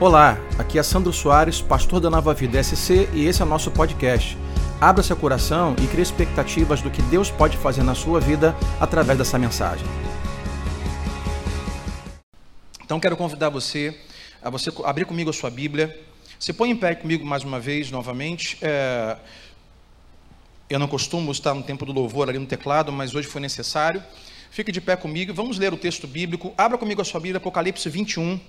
Olá, aqui é Sandro Soares, pastor da Nova Vida SC e esse é o nosso podcast. Abra seu coração e crie expectativas do que Deus pode fazer na sua vida através dessa mensagem. Então quero convidar você a você abrir comigo a sua Bíblia. Se põe em pé comigo mais uma vez, novamente. É... Eu não costumo estar no tempo do louvor ali no teclado, mas hoje foi necessário. Fique de pé comigo, vamos ler o texto bíblico. Abra comigo a sua Bíblia, Apocalipse 21.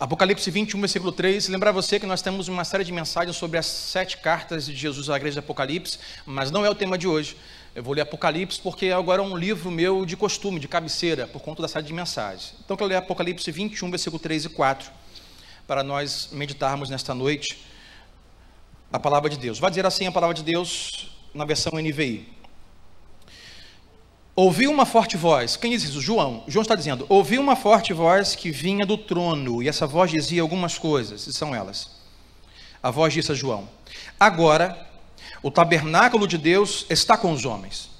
Apocalipse 21, versículo 3. Lembrar você que nós temos uma série de mensagens sobre as sete cartas de Jesus à igreja de Apocalipse, mas não é o tema de hoje. Eu vou ler Apocalipse porque agora é um livro meu de costume, de cabeceira, por conta da série de mensagens. Então eu quero ler Apocalipse 21, versículo 3 e 4, para nós meditarmos nesta noite a palavra de Deus. Vai dizer assim a palavra de Deus na versão NVI. Ouviu uma forte voz. Quem diz isso? João. João está dizendo: Ouviu uma forte voz que vinha do trono, e essa voz dizia algumas coisas, e são elas. A voz disse a João: Agora, o tabernáculo de Deus está com os homens,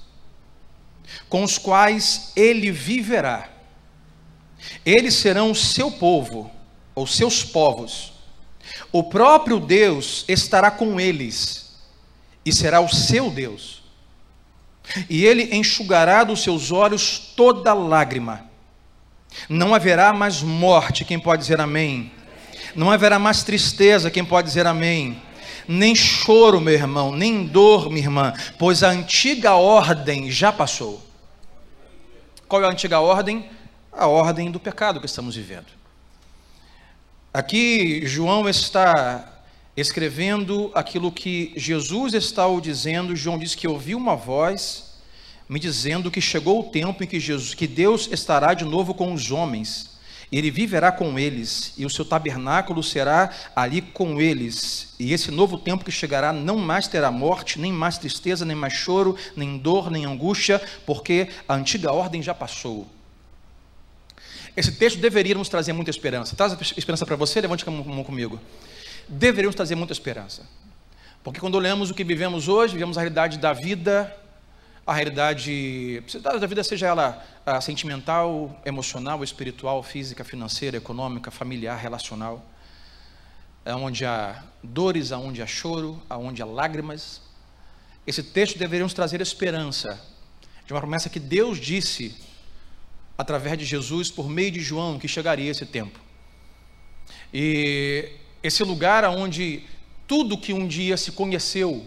com os quais ele viverá. Eles serão o seu povo, ou seus povos. O próprio Deus estará com eles, e será o seu Deus e ele enxugará dos seus olhos toda lágrima. Não haverá mais morte, quem pode dizer amém? Não haverá mais tristeza, quem pode dizer amém? Nem choro, meu irmão, nem dor, minha irmã, pois a antiga ordem já passou. Qual é a antiga ordem? A ordem do pecado que estamos vivendo. Aqui João está escrevendo aquilo que Jesus está dizendo, João diz que ouviu uma voz me dizendo que chegou o tempo em que Jesus, que Deus estará de novo com os homens. Ele viverá com eles e o seu tabernáculo será ali com eles. E esse novo tempo que chegará não mais terá morte, nem mais tristeza, nem mais choro, nem dor, nem angústia, porque a antiga ordem já passou. Esse texto deveria nos trazer muita esperança. Traz esperança para você? Levante a mão comigo deveríamos trazer muita esperança. Porque quando olhamos o que vivemos hoje, vivemos a realidade da vida, a realidade da vida, seja ela ah, sentimental, emocional, espiritual, física, financeira, econômica, familiar, relacional, onde há dores, aonde há choro, aonde há lágrimas. Esse texto deveria nos trazer esperança de uma promessa que Deus disse através de Jesus por meio de João que chegaria esse tempo. E esse lugar onde tudo que um dia se conheceu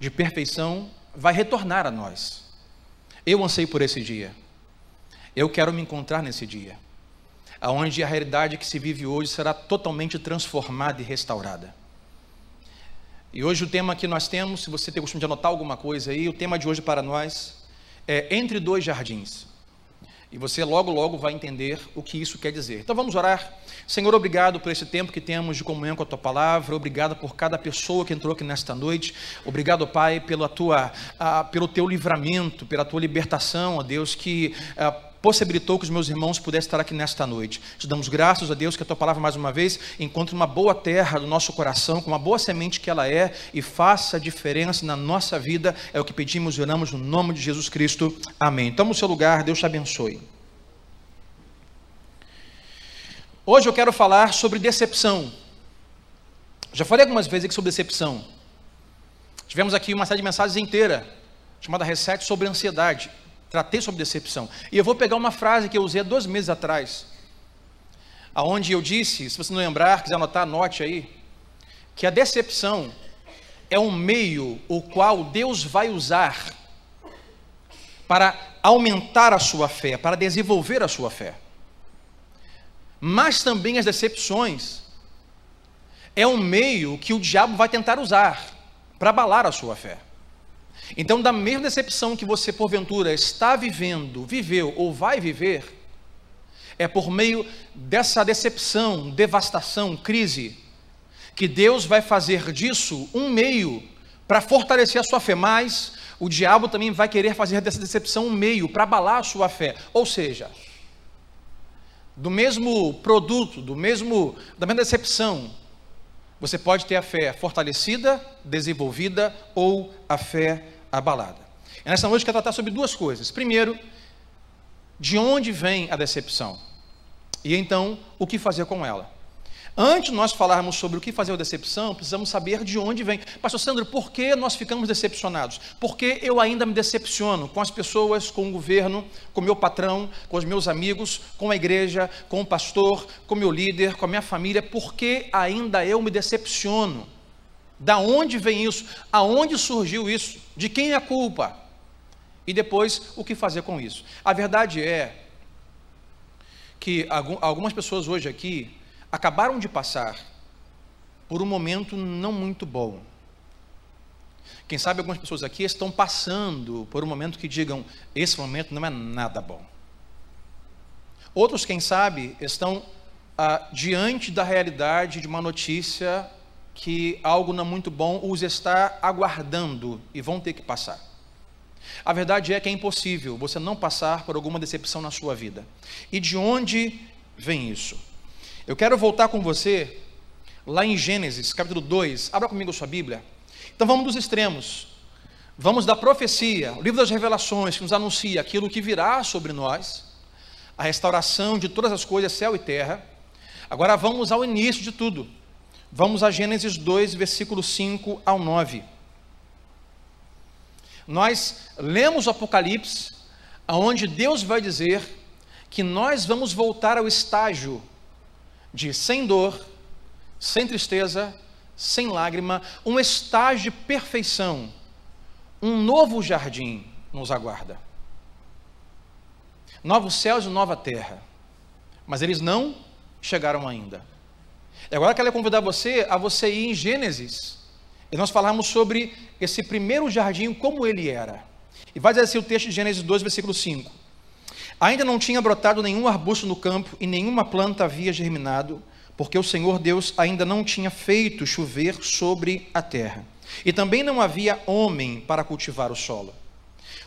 de perfeição vai retornar a nós. Eu anseio por esse dia. Eu quero me encontrar nesse dia, aonde a realidade que se vive hoje será totalmente transformada e restaurada. E hoje o tema que nós temos, se você tem costume de anotar alguma coisa aí, o tema de hoje para nós é Entre Dois Jardins. E você logo, logo vai entender o que isso quer dizer. Então vamos orar. Senhor, obrigado por esse tempo que temos de comunhão com a tua palavra. Obrigado por cada pessoa que entrou aqui nesta noite. Obrigado, Pai, pela tua, uh, pelo teu livramento, pela tua libertação, ó Deus, que uh, possibilitou que os meus irmãos pudessem estar aqui nesta noite. Te damos graças a Deus que a tua palavra, mais uma vez, encontre uma boa terra do nosso coração, com uma boa semente que ela é, e faça diferença na nossa vida. É o que pedimos e oramos no nome de Jesus Cristo. Amém. Toma o seu lugar, Deus te abençoe. Hoje eu quero falar sobre decepção. Já falei algumas vezes aqui sobre decepção. Tivemos aqui uma série de mensagens inteira, chamada Reset sobre ansiedade. Tratei sobre decepção. E eu vou pegar uma frase que eu usei há dois meses atrás, aonde eu disse, se você não lembrar, quiser anotar, anote aí, que a decepção é um meio o qual Deus vai usar para aumentar a sua fé, para desenvolver a sua fé. Mas também as decepções é um meio que o diabo vai tentar usar para abalar a sua fé. Então, da mesma decepção que você porventura está vivendo, viveu ou vai viver, é por meio dessa decepção, devastação, crise, que Deus vai fazer disso um meio para fortalecer a sua fé, mas o diabo também vai querer fazer dessa decepção um meio para abalar a sua fé. Ou seja, do mesmo produto, do mesmo da mesma decepção, você pode ter a fé fortalecida, desenvolvida ou a fé abalada. E nessa noite eu quero tratar sobre duas coisas. Primeiro, de onde vem a decepção? E então, o que fazer com ela? Antes de nós falarmos sobre o que fazer a decepção, precisamos saber de onde vem. Pastor Sandro, por que nós ficamos decepcionados? Porque eu ainda me decepciono com as pessoas, com o governo, com o meu patrão, com os meus amigos, com a igreja, com o pastor, com o meu líder, com a minha família. Por que ainda eu me decepciono? Da onde vem isso? Aonde surgiu isso? De quem é a culpa? E depois, o que fazer com isso? A verdade é que algumas pessoas hoje aqui acabaram de passar por um momento não muito bom. Quem sabe algumas pessoas aqui estão passando por um momento que digam: esse momento não é nada bom. Outros, quem sabe, estão ah, diante da realidade de uma notícia que algo não muito bom os está aguardando e vão ter que passar. A verdade é que é impossível você não passar por alguma decepção na sua vida. E de onde vem isso? Eu quero voltar com você lá em Gênesis, capítulo 2. Abra comigo a sua Bíblia. Então vamos dos extremos. Vamos da profecia, o livro das revelações, que nos anuncia aquilo que virá sobre nós, a restauração de todas as coisas, céu e terra. Agora vamos ao início de tudo. Vamos a Gênesis 2, versículo 5 ao 9. Nós lemos o Apocalipse, aonde Deus vai dizer que nós vamos voltar ao estágio de sem dor, sem tristeza, sem lágrima, um estágio de perfeição, um novo jardim nos aguarda. Novos céus e nova terra. Mas eles não chegaram ainda. E agora eu quero convidar você a você ir em Gênesis. E nós falamos sobre esse primeiro jardim, como ele era. E vai dizer assim o texto de Gênesis 2, versículo 5. Ainda não tinha brotado nenhum arbusto no campo e nenhuma planta havia germinado, porque o Senhor Deus ainda não tinha feito chover sobre a terra. E também não havia homem para cultivar o solo.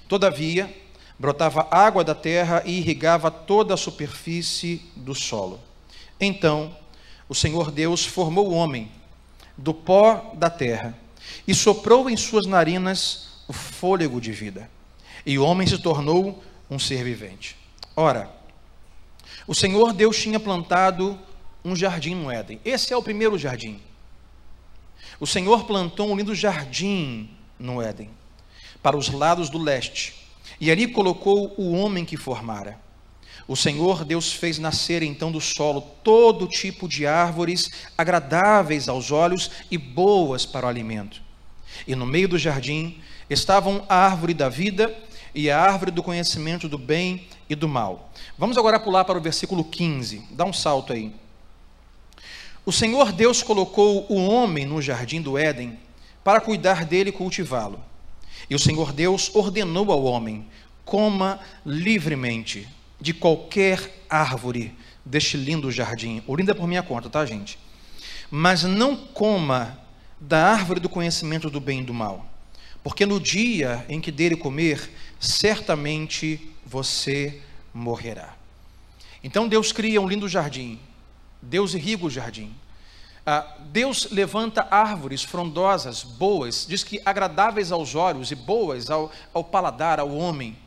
Todavia, brotava água da terra e irrigava toda a superfície do solo. Então, o Senhor Deus formou o homem do pó da terra e soprou em suas narinas o fôlego de vida. E o homem se tornou um ser vivente. Ora, o Senhor Deus tinha plantado um jardim no Éden. Esse é o primeiro jardim. O Senhor plantou um lindo jardim no Éden, para os lados do leste, e ali colocou o homem que formara. O Senhor Deus fez nascer então do solo todo tipo de árvores agradáveis aos olhos e boas para o alimento. E no meio do jardim estavam a árvore da vida e a árvore do conhecimento do bem e do mal. Vamos agora pular para o versículo 15. Dá um salto aí. O Senhor Deus colocou o homem no jardim do Éden para cuidar dele e cultivá-lo. E o Senhor Deus ordenou ao homem: coma livremente de qualquer árvore deste lindo jardim. O lindo é por minha conta, tá, gente? Mas não coma da árvore do conhecimento do bem e do mal, porque no dia em que dele comer, certamente você morrerá. Então Deus cria um lindo jardim, Deus irriga o jardim. Ah, Deus levanta árvores frondosas, boas, diz que agradáveis aos olhos e boas ao, ao paladar, ao homem.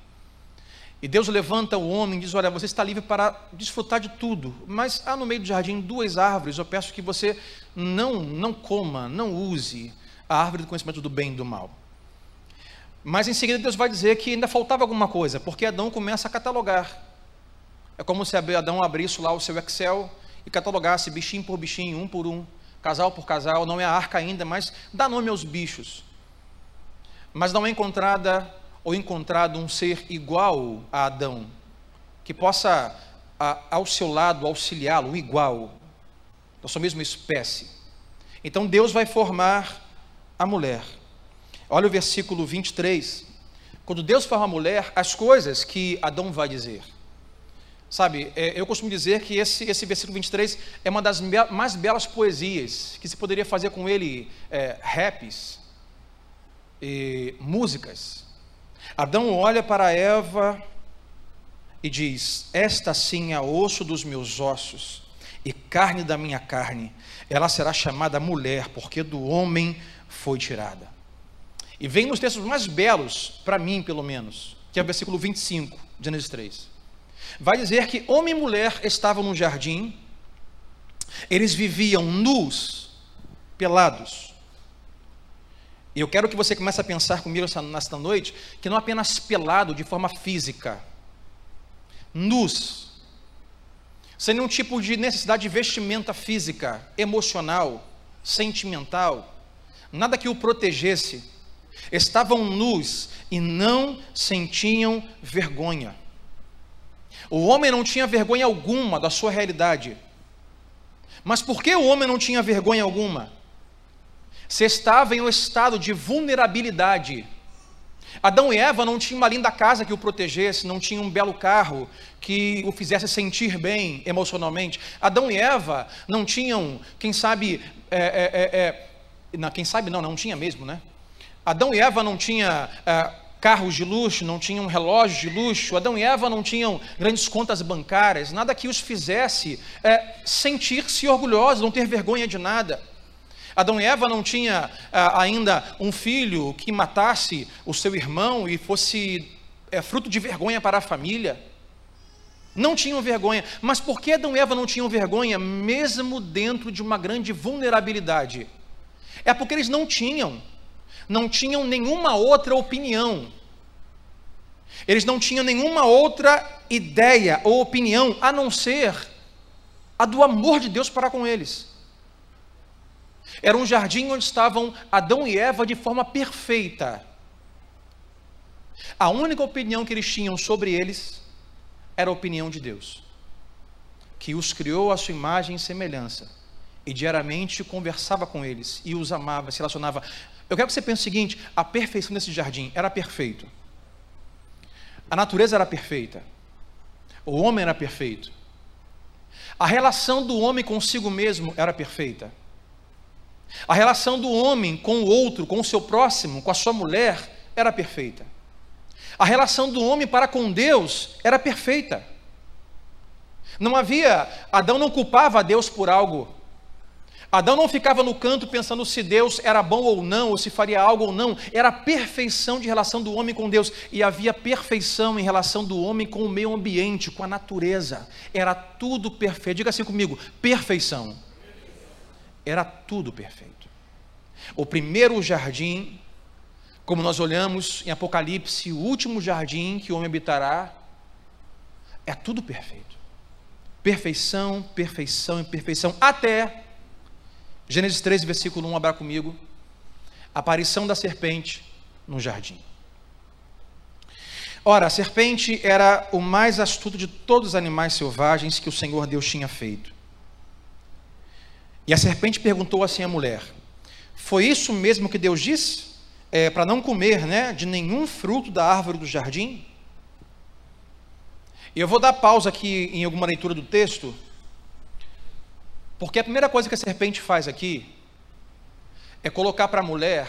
E Deus levanta o homem e diz: Olha, você está livre para desfrutar de tudo, mas há no meio do jardim duas árvores. Eu peço que você não, não coma, não use a árvore do conhecimento do bem e do mal. Mas em seguida Deus vai dizer que ainda faltava alguma coisa, porque Adão começa a catalogar. É como se Adão abrisse lá o seu Excel e catalogasse bichinho por bichinho, um por um, casal por casal. Não é a arca ainda, mas dá nome aos bichos. Mas não é encontrada ou encontrado um ser igual a Adão, que possa a, ao seu lado auxiliá-lo, igual, da sua mesma espécie. Então Deus vai formar a mulher. Olha o versículo 23. Quando Deus forma a mulher, as coisas que Adão vai dizer. Sabe, é, eu costumo dizer que esse, esse versículo 23 é uma das mais belas poesias que se poderia fazer com ele é, raps e músicas. Adão olha para Eva e diz: Esta sim é osso dos meus ossos e carne da minha carne. Ela será chamada mulher, porque do homem foi tirada. E vem nos textos mais belos, para mim pelo menos, que é o versículo 25 de Gênesis 3. vai dizer que homem e mulher estavam no jardim, eles viviam nus, pelados. E eu quero que você comece a pensar comigo nesta noite que não apenas pelado de forma física, nus, sem nenhum tipo de necessidade de vestimenta física, emocional, sentimental, nada que o protegesse, estavam nus e não sentiam vergonha. O homem não tinha vergonha alguma da sua realidade. Mas por que o homem não tinha vergonha alguma? Se estava em um estado de vulnerabilidade. Adão e Eva não tinham uma linda casa que o protegesse, não tinham um belo carro que o fizesse sentir bem emocionalmente. Adão e Eva não tinham, quem sabe, é, é, é, é não, quem sabe não, não tinha mesmo, né? Adão e Eva não tinham é, carros de luxo, não tinham relógios de luxo, Adão e Eva não tinham grandes contas bancárias, nada que os fizesse é, sentir-se orgulhosos, não ter vergonha de nada. Adão e Eva não tinha ah, ainda um filho que matasse o seu irmão e fosse é, fruto de vergonha para a família. Não tinham vergonha. Mas por que Adão e Eva não tinham vergonha, mesmo dentro de uma grande vulnerabilidade? É porque eles não tinham não tinham nenhuma outra opinião. Eles não tinham nenhuma outra ideia ou opinião a não ser a do amor de Deus para com eles. Era um jardim onde estavam Adão e Eva de forma perfeita. A única opinião que eles tinham sobre eles era a opinião de Deus, que os criou à sua imagem e semelhança, e diariamente conversava com eles, e os amava, se relacionava. Eu quero que você pense o seguinte: a perfeição desse jardim era perfeito. A natureza era perfeita. O homem era perfeito. A relação do homem consigo mesmo era perfeita. A relação do homem com o outro, com o seu próximo, com a sua mulher, era perfeita. A relação do homem para com Deus era perfeita. Não havia, Adão não culpava a Deus por algo. Adão não ficava no canto pensando se Deus era bom ou não, ou se faria algo ou não. Era a perfeição de relação do homem com Deus. E havia perfeição em relação do homem com o meio ambiente, com a natureza. Era tudo perfeito. Diga assim comigo: perfeição. Era tudo perfeito. O primeiro jardim, como nós olhamos em Apocalipse, o último jardim que o homem habitará, é tudo perfeito. Perfeição, perfeição e perfeição. Até Gênesis 13, versículo 1, abra comigo. Aparição da serpente no jardim. Ora, a serpente era o mais astuto de todos os animais selvagens que o Senhor Deus tinha feito. E a serpente perguntou assim à mulher: Foi isso mesmo que Deus disse? É, Para não comer né, de nenhum fruto da árvore do jardim? E eu vou dar pausa aqui em alguma leitura do texto, porque a primeira coisa que a serpente faz aqui é colocar para a mulher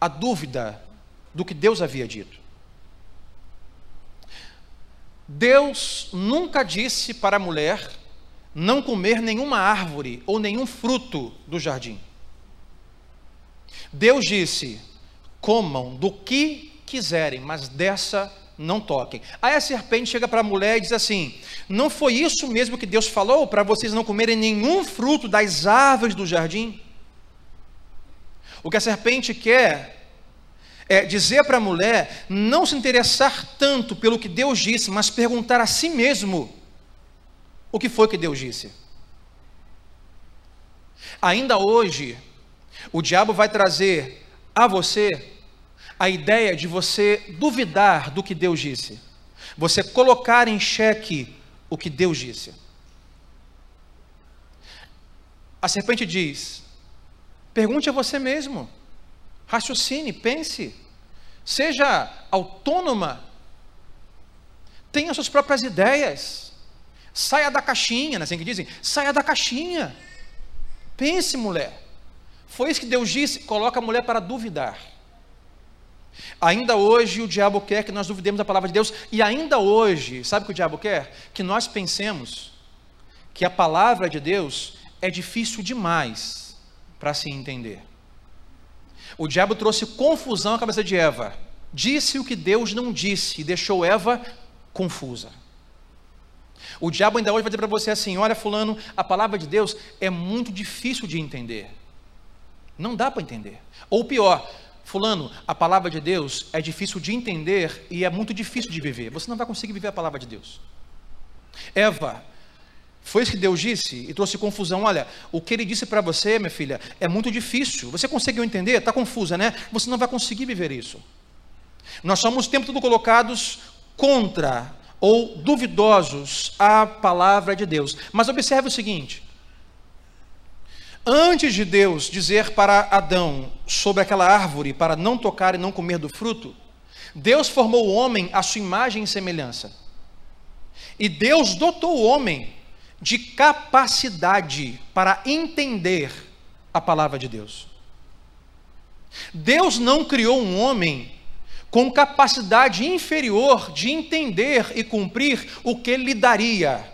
a dúvida do que Deus havia dito. Deus nunca disse para a mulher não comer nenhuma árvore ou nenhum fruto do jardim. Deus disse: comam do que quiserem, mas dessa não toquem. Aí a serpente chega para a mulher e diz assim: Não foi isso mesmo que Deus falou para vocês não comerem nenhum fruto das árvores do jardim? O que a serpente quer é dizer para a mulher não se interessar tanto pelo que Deus disse, mas perguntar a si mesmo o que foi que Deus disse. Ainda hoje, o diabo vai trazer a você a ideia de você duvidar do que Deus disse, você colocar em xeque o que Deus disse. A serpente diz: pergunte a você mesmo, raciocine, pense, seja autônoma, tenha suas próprias ideias, saia da caixinha, não é assim que dizem? Saia da caixinha, pense, mulher. Foi isso que Deus disse, coloca a mulher para duvidar. Ainda hoje o diabo quer que nós duvidemos da palavra de Deus, e ainda hoje, sabe o que o diabo quer? Que nós pensemos que a palavra de Deus é difícil demais para se entender. O diabo trouxe confusão à cabeça de Eva, disse o que Deus não disse e deixou Eva confusa. O diabo ainda hoje vai dizer para você assim: olha, Fulano, a palavra de Deus é muito difícil de entender. Não dá para entender. Ou pior, Fulano, a palavra de Deus é difícil de entender e é muito difícil de viver. Você não vai conseguir viver a palavra de Deus. Eva, foi isso que Deus disse e trouxe confusão. Olha, o que ele disse para você, minha filha, é muito difícil. Você conseguiu entender? Está confusa, né? Você não vai conseguir viver isso. Nós somos o tempo todo colocados contra ou duvidosos à palavra de Deus. Mas observe o seguinte: antes de Deus dizer para Adão sobre aquela árvore para não tocar e não comer do fruto, Deus formou o homem à sua imagem e semelhança. E Deus dotou o homem de capacidade para entender a palavra de Deus. Deus não criou um homem com capacidade inferior de entender e cumprir o que lhe daria.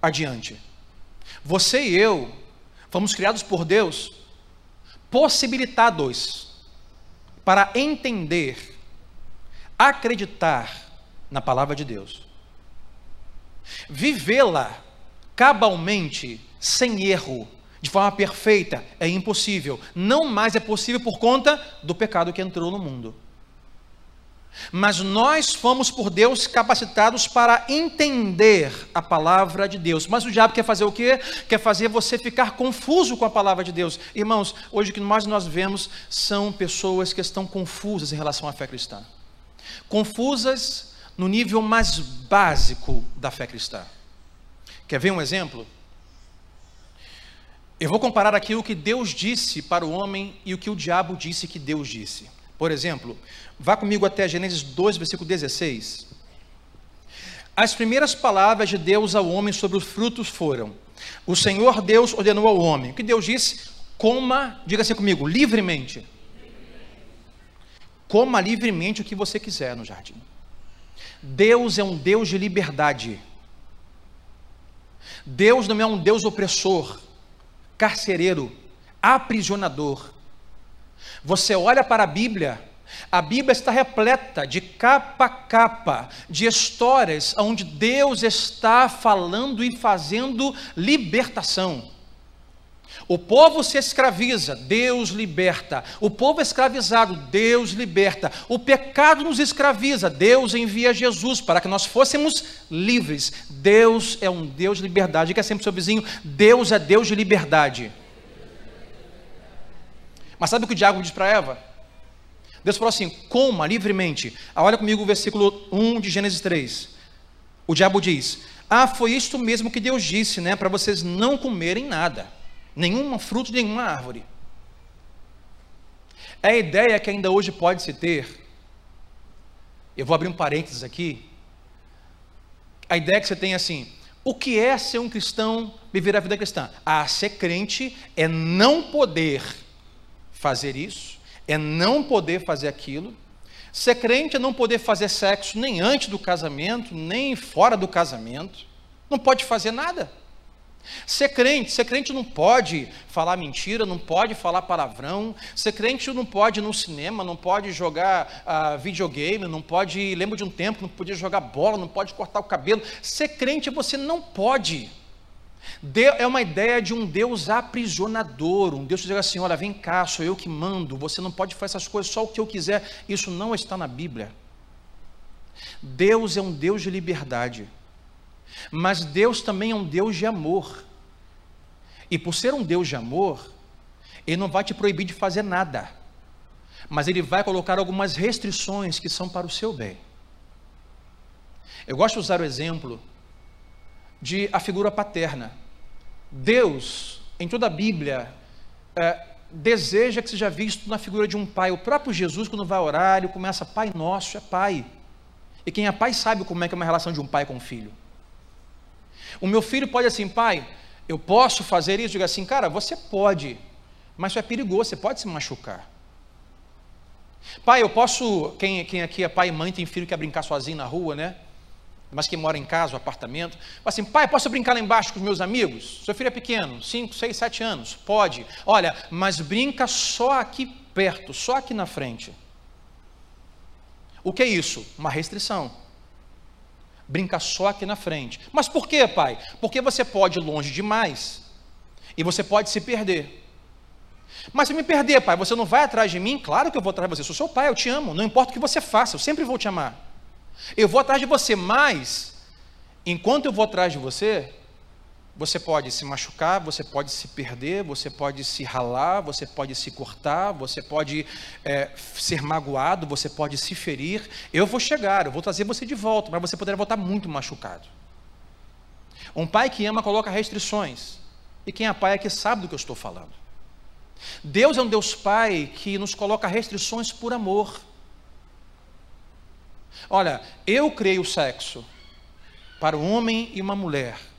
Adiante. Você e eu fomos criados por Deus possibilitados para entender, acreditar na palavra de Deus. Vivê-la cabalmente, sem erro, de forma perfeita, é impossível. Não mais é possível por conta do pecado que entrou no mundo. Mas nós fomos por Deus capacitados para entender a palavra de Deus. Mas o diabo quer fazer o quê? Quer fazer você ficar confuso com a palavra de Deus. Irmãos, hoje o que mais nós vemos são pessoas que estão confusas em relação à fé cristã. Confusas no nível mais básico da fé cristã. Quer ver um exemplo? Eu vou comparar aqui o que Deus disse para o homem e o que o diabo disse que Deus disse. Por exemplo, vá comigo até Gênesis 2, versículo 16. As primeiras palavras de Deus ao homem sobre os frutos foram: O Senhor Deus ordenou ao homem. O que Deus disse? Coma, diga assim comigo, livremente. Coma livremente o que você quiser no jardim. Deus é um Deus de liberdade. Deus não é um Deus opressor, carcereiro, aprisionador. Você olha para a Bíblia, a Bíblia está repleta de capa a capa de histórias onde Deus está falando e fazendo libertação. O povo se escraviza, Deus liberta. O povo escravizado, Deus liberta. O pecado nos escraviza, Deus envia Jesus para que nós fôssemos livres. Deus é um Deus de liberdade. Diga sempre seu vizinho: Deus é Deus de liberdade. Mas sabe o que o diabo diz para Eva? Deus falou assim: coma livremente. Ah, olha comigo o versículo 1 de Gênesis 3. O diabo diz: Ah, foi isto mesmo que Deus disse, né? Para vocês não comerem nada nenhum fruto de nenhuma árvore. É a ideia que ainda hoje pode se ter, eu vou abrir um parênteses aqui, a ideia que você tem assim, o que é ser um cristão, viver a vida cristã? Ah, ser crente é não poder fazer isso, é não poder fazer aquilo. Ser crente é não poder fazer sexo nem antes do casamento, nem fora do casamento. Não pode fazer nada. Ser crente, ser crente não pode falar mentira, não pode falar palavrão. Ser crente não pode ir no cinema, não pode jogar uh, videogame, não pode. Lembro de um tempo, não podia jogar bola, não pode cortar o cabelo. Ser crente você não pode. é uma ideia de um Deus aprisionador, um Deus que diz assim: olha, vem cá, sou eu que mando, você não pode fazer essas coisas só o que eu quiser. Isso não está na Bíblia. Deus é um Deus de liberdade. Mas Deus também é um Deus de amor. E por ser um Deus de amor, Ele não vai te proibir de fazer nada. Mas Ele vai colocar algumas restrições que são para o seu bem. Eu gosto de usar o exemplo de a figura paterna. Deus, em toda a Bíblia, é, deseja que seja visto na figura de um pai. O próprio Jesus, quando vai orar, ele começa, Pai nosso, é pai. E quem é pai sabe como é que é uma relação de um pai com um filho. O meu filho pode assim, pai, eu posso fazer isso? Diga assim, cara, você pode, mas isso é perigoso, você pode se machucar. Pai, eu posso. Quem, quem aqui é pai e mãe tem filho que quer brincar sozinho na rua, né? Mas que mora em casa, apartamento. Assim, pai, posso brincar lá embaixo com os meus amigos? Seu filho é pequeno, 5, 6, 7 anos. Pode. Olha, mas brinca só aqui perto, só aqui na frente. O que é isso? Uma restrição. Brinca só aqui na frente. Mas por quê, pai? Porque você pode ir longe demais e você pode se perder. Mas se me perder, pai, você não vai atrás de mim? Claro que eu vou atrás de você. Eu sou seu pai, eu te amo. Não importa o que você faça, eu sempre vou te amar. Eu vou atrás de você, mas enquanto eu vou atrás de você, você pode se machucar, você pode se perder, você pode se ralar, você pode se cortar, você pode é, ser magoado, você pode se ferir. Eu vou chegar, eu vou trazer você de volta, mas você poderá voltar muito machucado. Um pai que ama coloca restrições, e quem é pai é que sabe do que eu estou falando. Deus é um Deus Pai que nos coloca restrições por amor. Olha, eu criei o sexo para um homem e uma mulher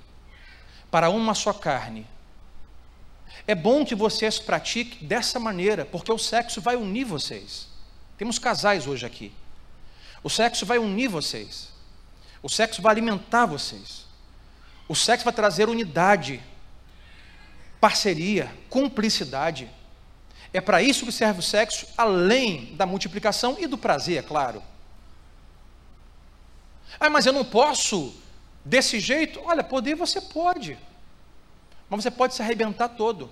para uma só carne. É bom que vocês pratiquem dessa maneira, porque o sexo vai unir vocês. Temos casais hoje aqui. O sexo vai unir vocês. O sexo vai alimentar vocês. O sexo vai trazer unidade, parceria, cumplicidade. É para isso que serve o sexo, além da multiplicação e do prazer, é claro. Ah, mas eu não posso desse jeito? Olha, poder você pode, mas você pode se arrebentar todo.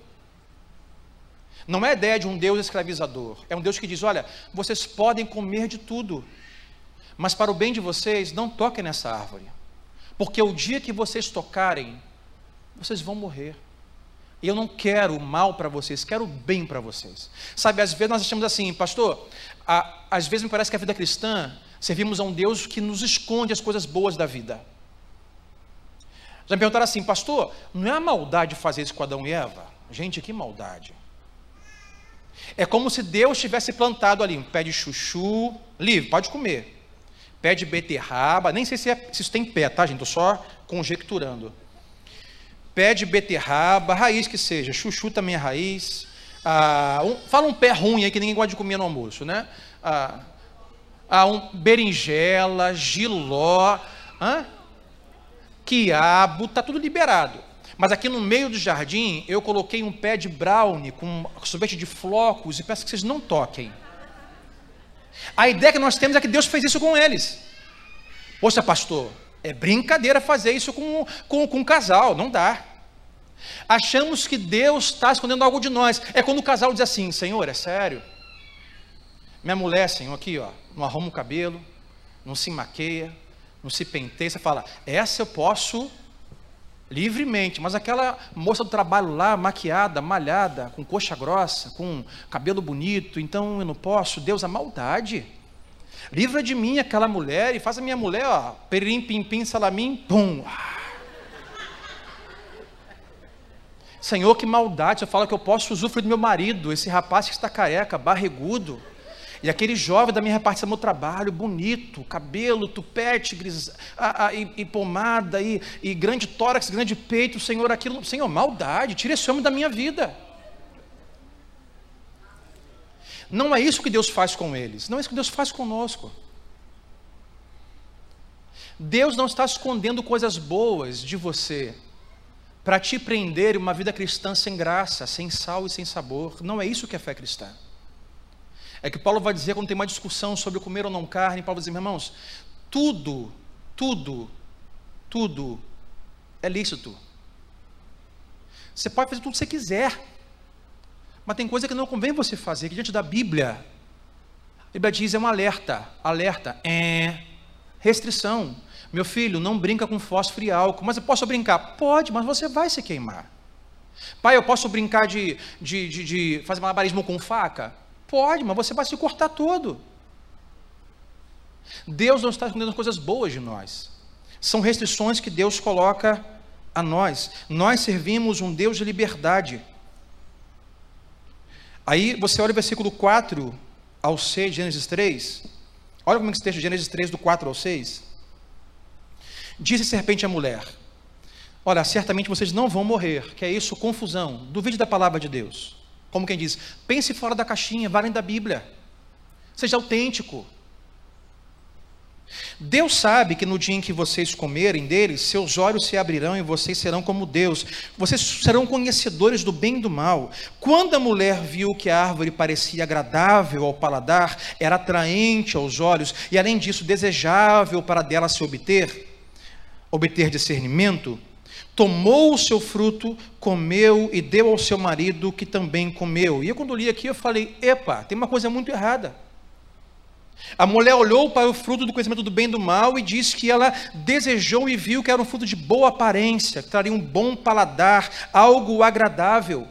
Não é a ideia de um Deus escravizador, é um Deus que diz: olha, vocês podem comer de tudo, mas para o bem de vocês, não toquem nessa árvore, porque o dia que vocês tocarem, vocês vão morrer. E eu não quero o mal para vocês, quero o bem para vocês. Sabe, às vezes nós achamos assim, pastor, a, às vezes me parece que a vida cristã, servimos a um Deus que nos esconde as coisas boas da vida. Já me perguntaram assim, pastor, não é a maldade fazer isso com Adão e Eva? Gente, que maldade. É como se Deus tivesse plantado ali um pé de chuchu, livre, pode comer. Pé de beterraba, nem sei se, é, se isso tem pé, tá, gente? Estou só conjecturando. Pé de beterraba, raiz que seja, chuchu também é raiz. Ah, um, fala um pé ruim aí que ninguém gosta de comer no almoço, né? Ah, ah, um berinjela, giló. Hã? Quiabo, está tudo liberado. Mas aqui no meio do jardim, eu coloquei um pé de brownie com sorvete de flocos e peço que vocês não toquem. A ideia que nós temos é que Deus fez isso com eles. Poxa, pastor, é brincadeira fazer isso com, com, com um casal, não dá. Achamos que Deus está escondendo algo de nós. É quando o casal diz assim: Senhor, é sério. Minha mulher, Senhor, aqui, ó, não arruma o cabelo, não se maqueia, não se penteia, você fala, essa eu posso livremente, mas aquela moça do trabalho lá, maquiada, malhada, com coxa grossa, com cabelo bonito, então eu não posso, Deus, a maldade. Livra de mim aquela mulher e faz a minha mulher, ó, peririm, pim, pim, salamim, pum. Senhor, que maldade, você fala que eu posso usufruir do meu marido, esse rapaz que está careca, barrigudo, e aquele jovem da minha repartição meu trabalho, bonito, cabelo, tupete, gris, a, a, e, e, pomada, e, e grande tórax, grande peito, Senhor, aquilo, Senhor, maldade, tira esse homem da minha vida. Não é isso que Deus faz com eles, não é isso que Deus faz conosco. Deus não está escondendo coisas boas de você para te prender uma vida cristã sem graça, sem sal e sem sabor. Não é isso que é fé cristã. É que Paulo vai dizer quando tem uma discussão sobre comer ou não carne, Paulo vai dizer, meus irmãos, tudo, tudo, tudo é lícito. Você pode fazer tudo que você quiser, mas tem coisa que não convém você fazer, que diante da Bíblia, a Bíblia diz é um alerta, alerta, é restrição. Meu filho, não brinca com fósforo e álcool, mas eu posso brincar? Pode, mas você vai se queimar. Pai, eu posso brincar de, de, de, de fazer malabarismo com faca? Pode, mas você vai se cortar todo. Deus não está escondendo coisas boas de nós. São restrições que Deus coloca a nós. Nós servimos um Deus de liberdade. Aí você olha o versículo 4 ao 6 de Gênesis 3. Olha como é que texto de Gênesis 3, do 4 ao 6. Disse serpente à mulher: Olha, certamente vocês não vão morrer, que é isso, confusão. Duvide da palavra de Deus. Como quem diz, pense fora da caixinha, vá além da Bíblia. Seja autêntico. Deus sabe que no dia em que vocês comerem deles, seus olhos se abrirão e vocês serão como Deus. Vocês serão conhecedores do bem e do mal. Quando a mulher viu que a árvore parecia agradável ao paladar, era atraente aos olhos e, além disso, desejável para dela se obter, obter discernimento, tomou o seu fruto, comeu e deu ao seu marido, que também comeu. E eu, quando li aqui, eu falei: epa, tem uma coisa muito errada. A mulher olhou para o fruto do conhecimento do bem e do mal e disse que ela desejou e viu que era um fruto de boa aparência, que traria um bom paladar, algo agradável.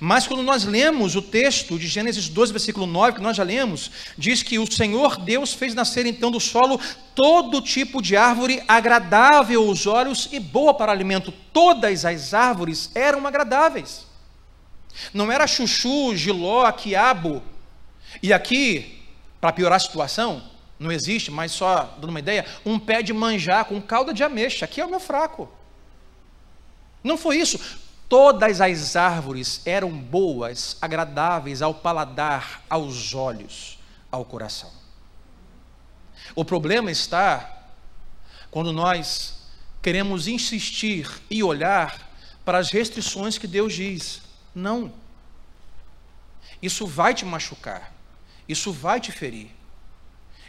Mas quando nós lemos o texto de Gênesis 12, versículo 9, que nós já lemos, diz que o Senhor Deus fez nascer então do solo todo tipo de árvore agradável aos olhos e boa para alimento. Todas as árvores eram agradáveis. Não era chuchu, giló, quiabo. E aqui, para piorar a situação, não existe, mas só dando uma ideia, um pé de manjá com calda de ameixa. Aqui é o meu fraco. Não foi isso. Todas as árvores eram boas, agradáveis ao paladar, aos olhos, ao coração. O problema está quando nós queremos insistir e olhar para as restrições que Deus diz. Não. Isso vai te machucar. Isso vai te ferir.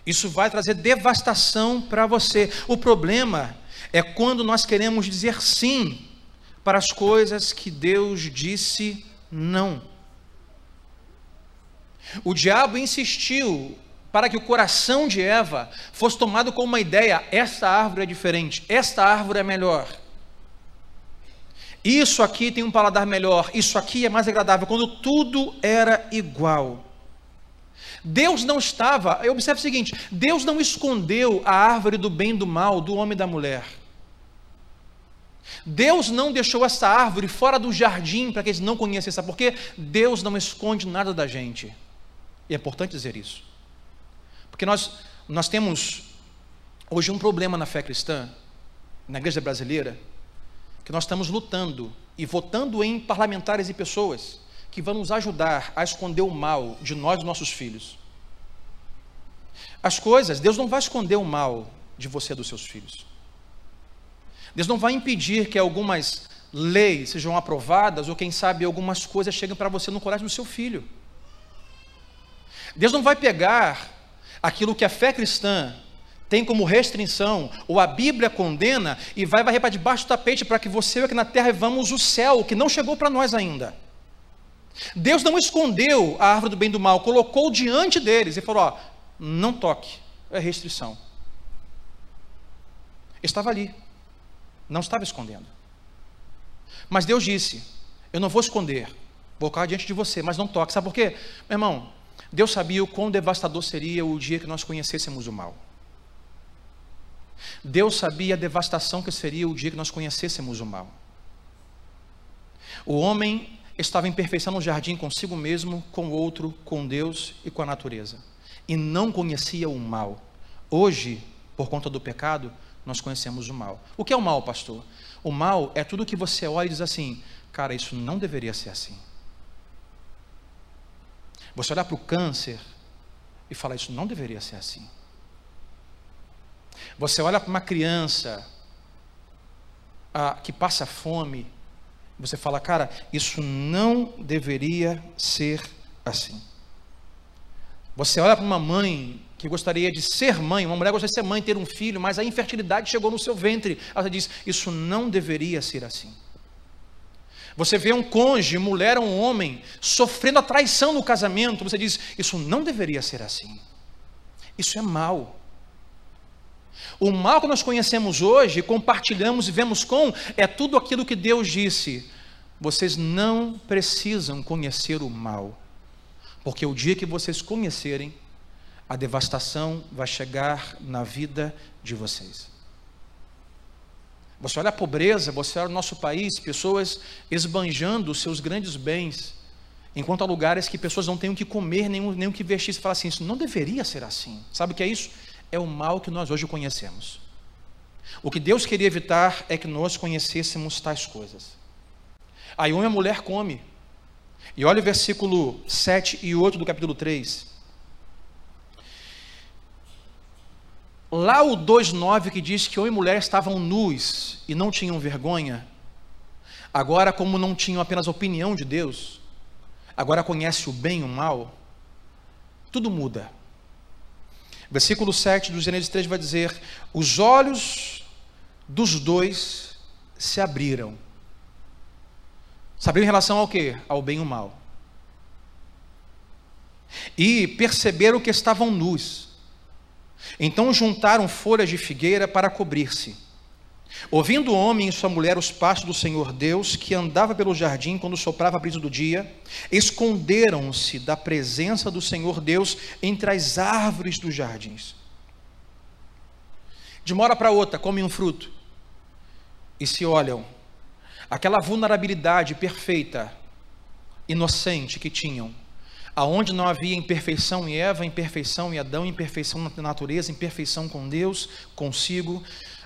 Isso vai trazer devastação para você. O problema é quando nós queremos dizer sim para as coisas que Deus disse não. O diabo insistiu para que o coração de Eva fosse tomado como uma ideia: esta árvore é diferente, esta árvore é melhor. Isso aqui tem um paladar melhor, isso aqui é mais agradável, quando tudo era igual. Deus não estava, observe o seguinte: Deus não escondeu a árvore do bem e do mal do homem e da mulher. Deus não deixou essa árvore fora do jardim para que eles não conhecessem, sabe por quê? Deus não esconde nada da gente. E é importante dizer isso. Porque nós, nós temos hoje um problema na fé cristã, na igreja brasileira, que nós estamos lutando e votando em parlamentares e pessoas que vão nos ajudar a esconder o mal de nós e nossos filhos. As coisas, Deus não vai esconder o mal de você e dos seus filhos. Deus não vai impedir que algumas leis sejam aprovadas, ou quem sabe algumas coisas cheguem para você no colégio do seu filho. Deus não vai pegar aquilo que a fé cristã tem como restrição, ou a Bíblia condena, e vai varrer para debaixo do tapete para que você aqui na terra vamos o céu, que não chegou para nós ainda. Deus não escondeu a árvore do bem e do mal, colocou diante deles e falou: ó, não toque, é restrição. Estava ali. Não estava escondendo. Mas Deus disse: Eu não vou esconder, vou colocar diante de você, mas não toque. Sabe por quê? Meu irmão, Deus sabia o quão devastador seria o dia que nós conhecêssemos o mal. Deus sabia a devastação que seria o dia que nós conhecêssemos o mal. O homem estava em perfeição no jardim consigo mesmo, com o outro, com Deus e com a natureza. E não conhecia o mal. Hoje, por conta do pecado, nós conhecemos o mal. O que é o mal, pastor? O mal é tudo que você olha e diz assim: cara, isso não deveria ser assim. Você olhar para o câncer e falar: isso não deveria ser assim. Você olha para uma criança que passa fome, você fala, cara, isso não deveria ser assim. Você olha para uma mãe que gostaria de ser mãe, uma mulher gostaria de ser mãe, ter um filho, mas a infertilidade chegou no seu ventre. Ela diz: Isso não deveria ser assim. Você vê um cônjuge, mulher ou um homem, sofrendo a traição no casamento, você diz: Isso não deveria ser assim. Isso é mal. O mal que nós conhecemos hoje, compartilhamos e vemos com, é tudo aquilo que Deus disse. Vocês não precisam conhecer o mal, porque o dia que vocês conhecerem, a devastação vai chegar na vida de vocês. Você olha a pobreza, você olha o nosso país, pessoas esbanjando os seus grandes bens, enquanto há lugares que pessoas não têm o que comer, nem, nem o que vestir. Você fala assim, isso não deveria ser assim. Sabe o que é isso? É o mal que nós hoje conhecemos. O que Deus queria evitar é que nós conhecêssemos tais coisas. Aí uma mulher come. E olha o versículo 7 e 8 do capítulo 3. Lá o 2,9 que diz que homem e mulher estavam nus e não tinham vergonha, agora, como não tinham apenas opinião de Deus, agora conhece o bem e o mal, tudo muda. Versículo 7 do Gênesis 3 vai dizer: Os olhos dos dois se abriram. Se abriram em relação ao quê? Ao bem e ao mal. E perceberam que estavam nus. Então juntaram folhas de figueira para cobrir-se. Ouvindo o homem e sua mulher os passos do Senhor Deus, que andava pelo jardim quando soprava a brisa do dia, esconderam-se da presença do Senhor Deus entre as árvores dos jardins. De uma hora para outra, comem um fruto e se olham. Aquela vulnerabilidade perfeita, inocente que tinham, aonde não havia imperfeição em Eva, imperfeição em Adão, imperfeição na natureza, imperfeição com Deus, consigo,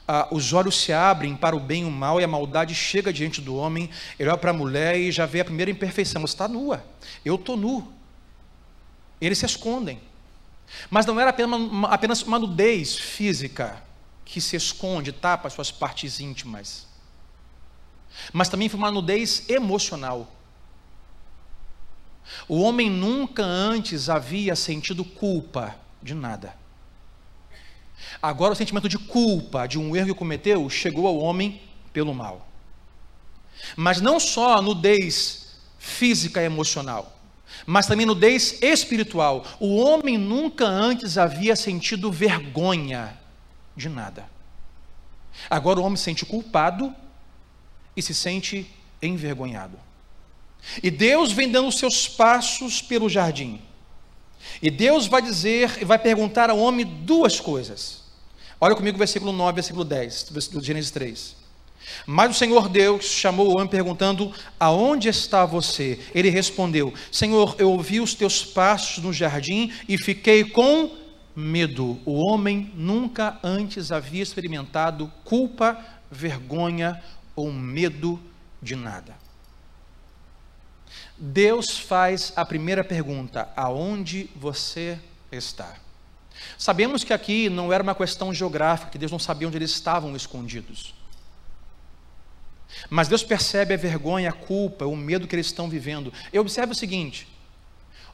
ah, os olhos se abrem para o bem e o mal, e a maldade chega diante do homem, ele olha para a mulher e já vê a primeira imperfeição, você está nua, eu estou nu. Eles se escondem. Mas não era apenas uma, apenas uma nudez física que se esconde, tapa as suas partes íntimas. Mas também foi uma nudez emocional. O homem nunca antes havia sentido culpa de nada. Agora o sentimento de culpa de um erro que cometeu chegou ao homem pelo mal. Mas não só a nudez física e emocional, mas também nudez espiritual. O homem nunca antes havia sentido vergonha de nada. Agora o homem se sente culpado e se sente envergonhado. E Deus vem dando seus passos pelo jardim. E Deus vai dizer e vai perguntar ao homem duas coisas. Olha comigo o versículo 9, versículo 10, do Gênesis 3. Mas o Senhor Deus chamou o homem perguntando: Aonde está você? Ele respondeu: Senhor, eu ouvi os teus passos no jardim e fiquei com medo. O homem nunca antes havia experimentado culpa, vergonha ou medo de nada. Deus faz a primeira pergunta: Aonde você está? Sabemos que aqui não era uma questão geográfica, que Deus não sabia onde eles estavam escondidos. Mas Deus percebe a vergonha, a culpa, o medo que eles estão vivendo. E observe o seguinte: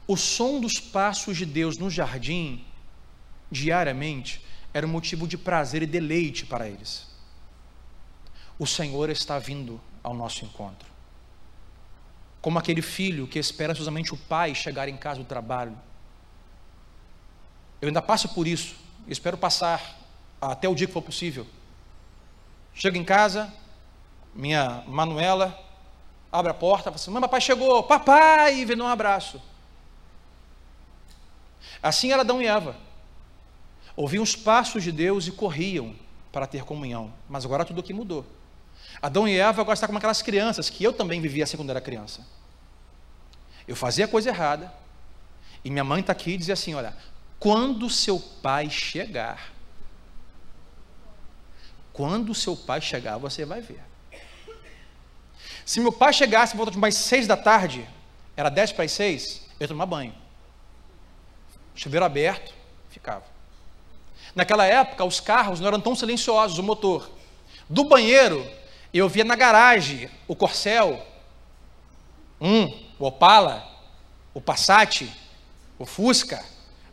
o som dos passos de Deus no jardim, diariamente, era um motivo de prazer e deleite para eles. O Senhor está vindo ao nosso encontro. Como aquele filho que espera ansiosamente o pai chegar em casa do trabalho eu ainda passo por isso, espero passar até o dia que for possível. Chego em casa, minha Manuela abre a porta, fala assim: Mãe, papai chegou, papai, e vem um abraço. Assim era Adão e Eva. Ouviam os passos de Deus e corriam para ter comunhão. Mas agora tudo aqui mudou. Adão e Eva agora estão como aquelas crianças que eu também vivia assim quando era criança. Eu fazia a coisa errada. E minha mãe está aqui e dizia assim: Olha, quando seu pai chegar. Quando seu pai chegar, você vai ver. Se meu pai chegasse por volta de mais seis da tarde, era dez para as seis, eu ia tomar banho. Chuveiro aberto, ficava. Naquela época, os carros não eram tão silenciosos, o motor. Do banheiro, eu via na garagem o Corcel, um, o Opala, o Passat, o Fusca,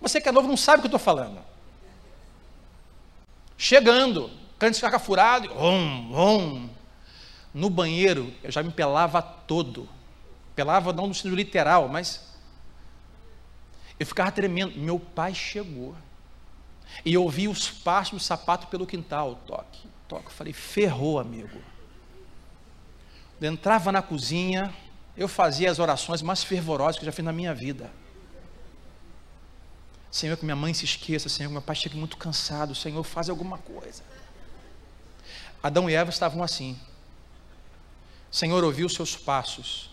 você que é novo não sabe o que eu estou falando. Chegando, cante ficar furado, rum, rum. No banheiro, eu já me pelava todo. Pelava não no sentido literal, mas eu ficava tremendo. Meu pai chegou. E eu ouvi os passos do sapato pelo quintal. Toque, toque. Eu falei, ferrou, amigo. Eu entrava na cozinha, eu fazia as orações mais fervorosas que eu já fiz na minha vida. Senhor, que minha mãe se esqueça, Senhor, que meu pai chegue muito cansado, Senhor, faz alguma coisa. Adão e Eva estavam assim. Senhor, ouvi os seus passos.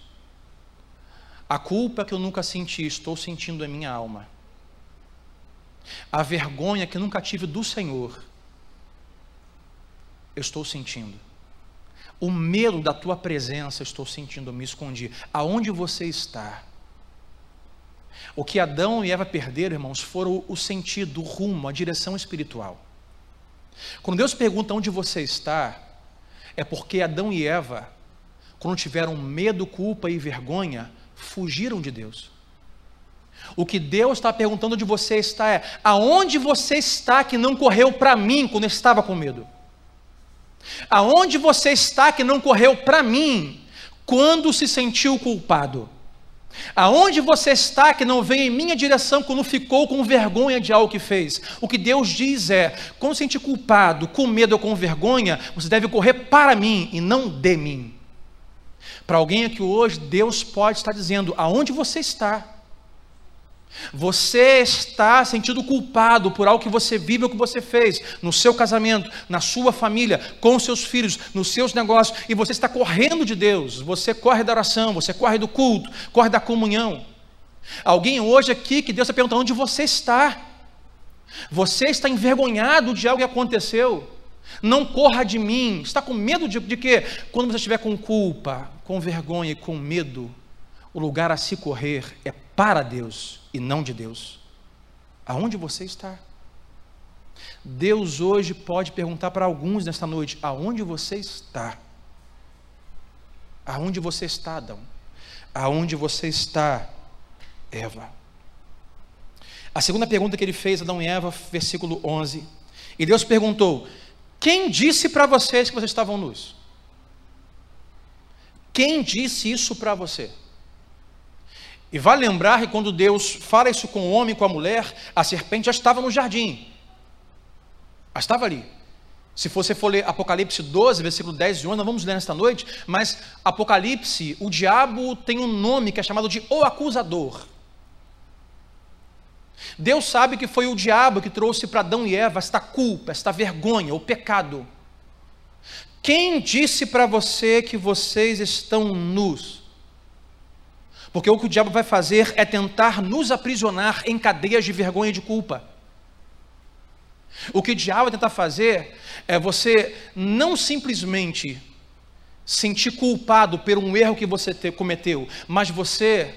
A culpa que eu nunca senti, estou sentindo em minha alma. A vergonha que nunca tive do Senhor, eu estou sentindo. O medo da tua presença, estou sentindo, me escondi. Aonde você está? O que Adão e Eva perderam, irmãos, foram o sentido, o rumo, a direção espiritual. Quando Deus pergunta onde você está, é porque Adão e Eva, quando tiveram medo, culpa e vergonha, fugiram de Deus. O que Deus está perguntando de você está é: aonde você está que não correu para mim quando estava com medo? Aonde você está que não correu para mim quando se sentiu culpado? Aonde você está que não veio em minha direção quando ficou com vergonha de algo que fez? O que Deus diz é: quando se sentir culpado, com medo ou com vergonha, você deve correr para mim e não de mim. Para alguém aqui hoje, Deus pode estar dizendo: aonde você está? Você está sentindo culpado por algo que você vive ou que você fez no seu casamento, na sua família, com seus filhos, nos seus negócios, e você está correndo de Deus. Você corre da oração, você corre do culto, corre da comunhão. Alguém hoje aqui que Deus está perguntando onde você está. Você está envergonhado de algo que aconteceu. Não corra de mim. Está com medo de, de quê? Quando você estiver com culpa, com vergonha e com medo, o lugar a se correr é para Deus e não de Deus. Aonde você está? Deus hoje pode perguntar para alguns nesta noite: aonde você está? Aonde você está, Adão? Aonde você está, Eva? A segunda pergunta que ele fez, Adão e Eva, versículo 11. E Deus perguntou: Quem disse para vocês que vocês estavam nus? Quem disse isso para você? E vale lembrar que quando Deus fala isso com o homem, com a mulher, a serpente já estava no jardim. Já estava ali. Se você for ler Apocalipse 12, versículo 10 e 11, nós vamos ler nesta noite, mas Apocalipse, o diabo tem um nome que é chamado de o acusador. Deus sabe que foi o diabo que trouxe para Adão e Eva esta culpa, esta vergonha, o pecado. Quem disse para você que vocês estão nus? Porque o que o diabo vai fazer é tentar nos aprisionar em cadeias de vergonha e de culpa. O que o diabo vai tentar fazer é você não simplesmente sentir culpado por um erro que você cometeu, mas você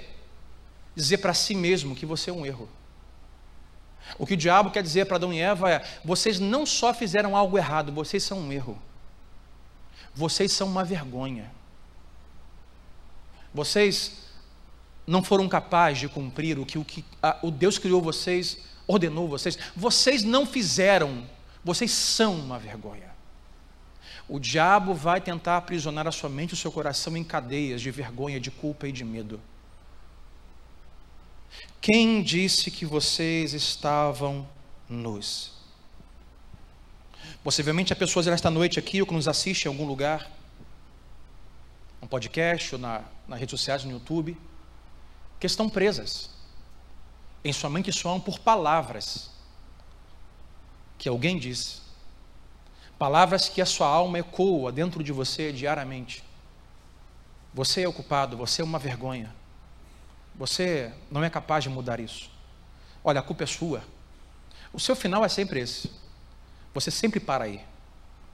dizer para si mesmo que você é um erro. O que o diabo quer dizer para Adão e Eva é: vocês não só fizeram algo errado, vocês são um erro. Vocês são uma vergonha. Vocês não foram capazes de cumprir o que o, que, a, o Deus criou vocês, ordenou vocês, vocês não fizeram, vocês são uma vergonha. O diabo vai tentar aprisionar a sua mente e o seu coração em cadeias de vergonha, de culpa e de medo. Quem disse que vocês estavam nus? Possivelmente há pessoas nesta noite aqui ou que nos assistem em algum lugar, um podcast ou na, nas redes sociais, no YouTube, que estão presas em sua mente soam por palavras que alguém disse, palavras que a sua alma ecoa dentro de você diariamente. Você é o culpado, você é uma vergonha. Você não é capaz de mudar isso. Olha, a culpa é sua. O seu final é sempre esse. Você sempre para aí.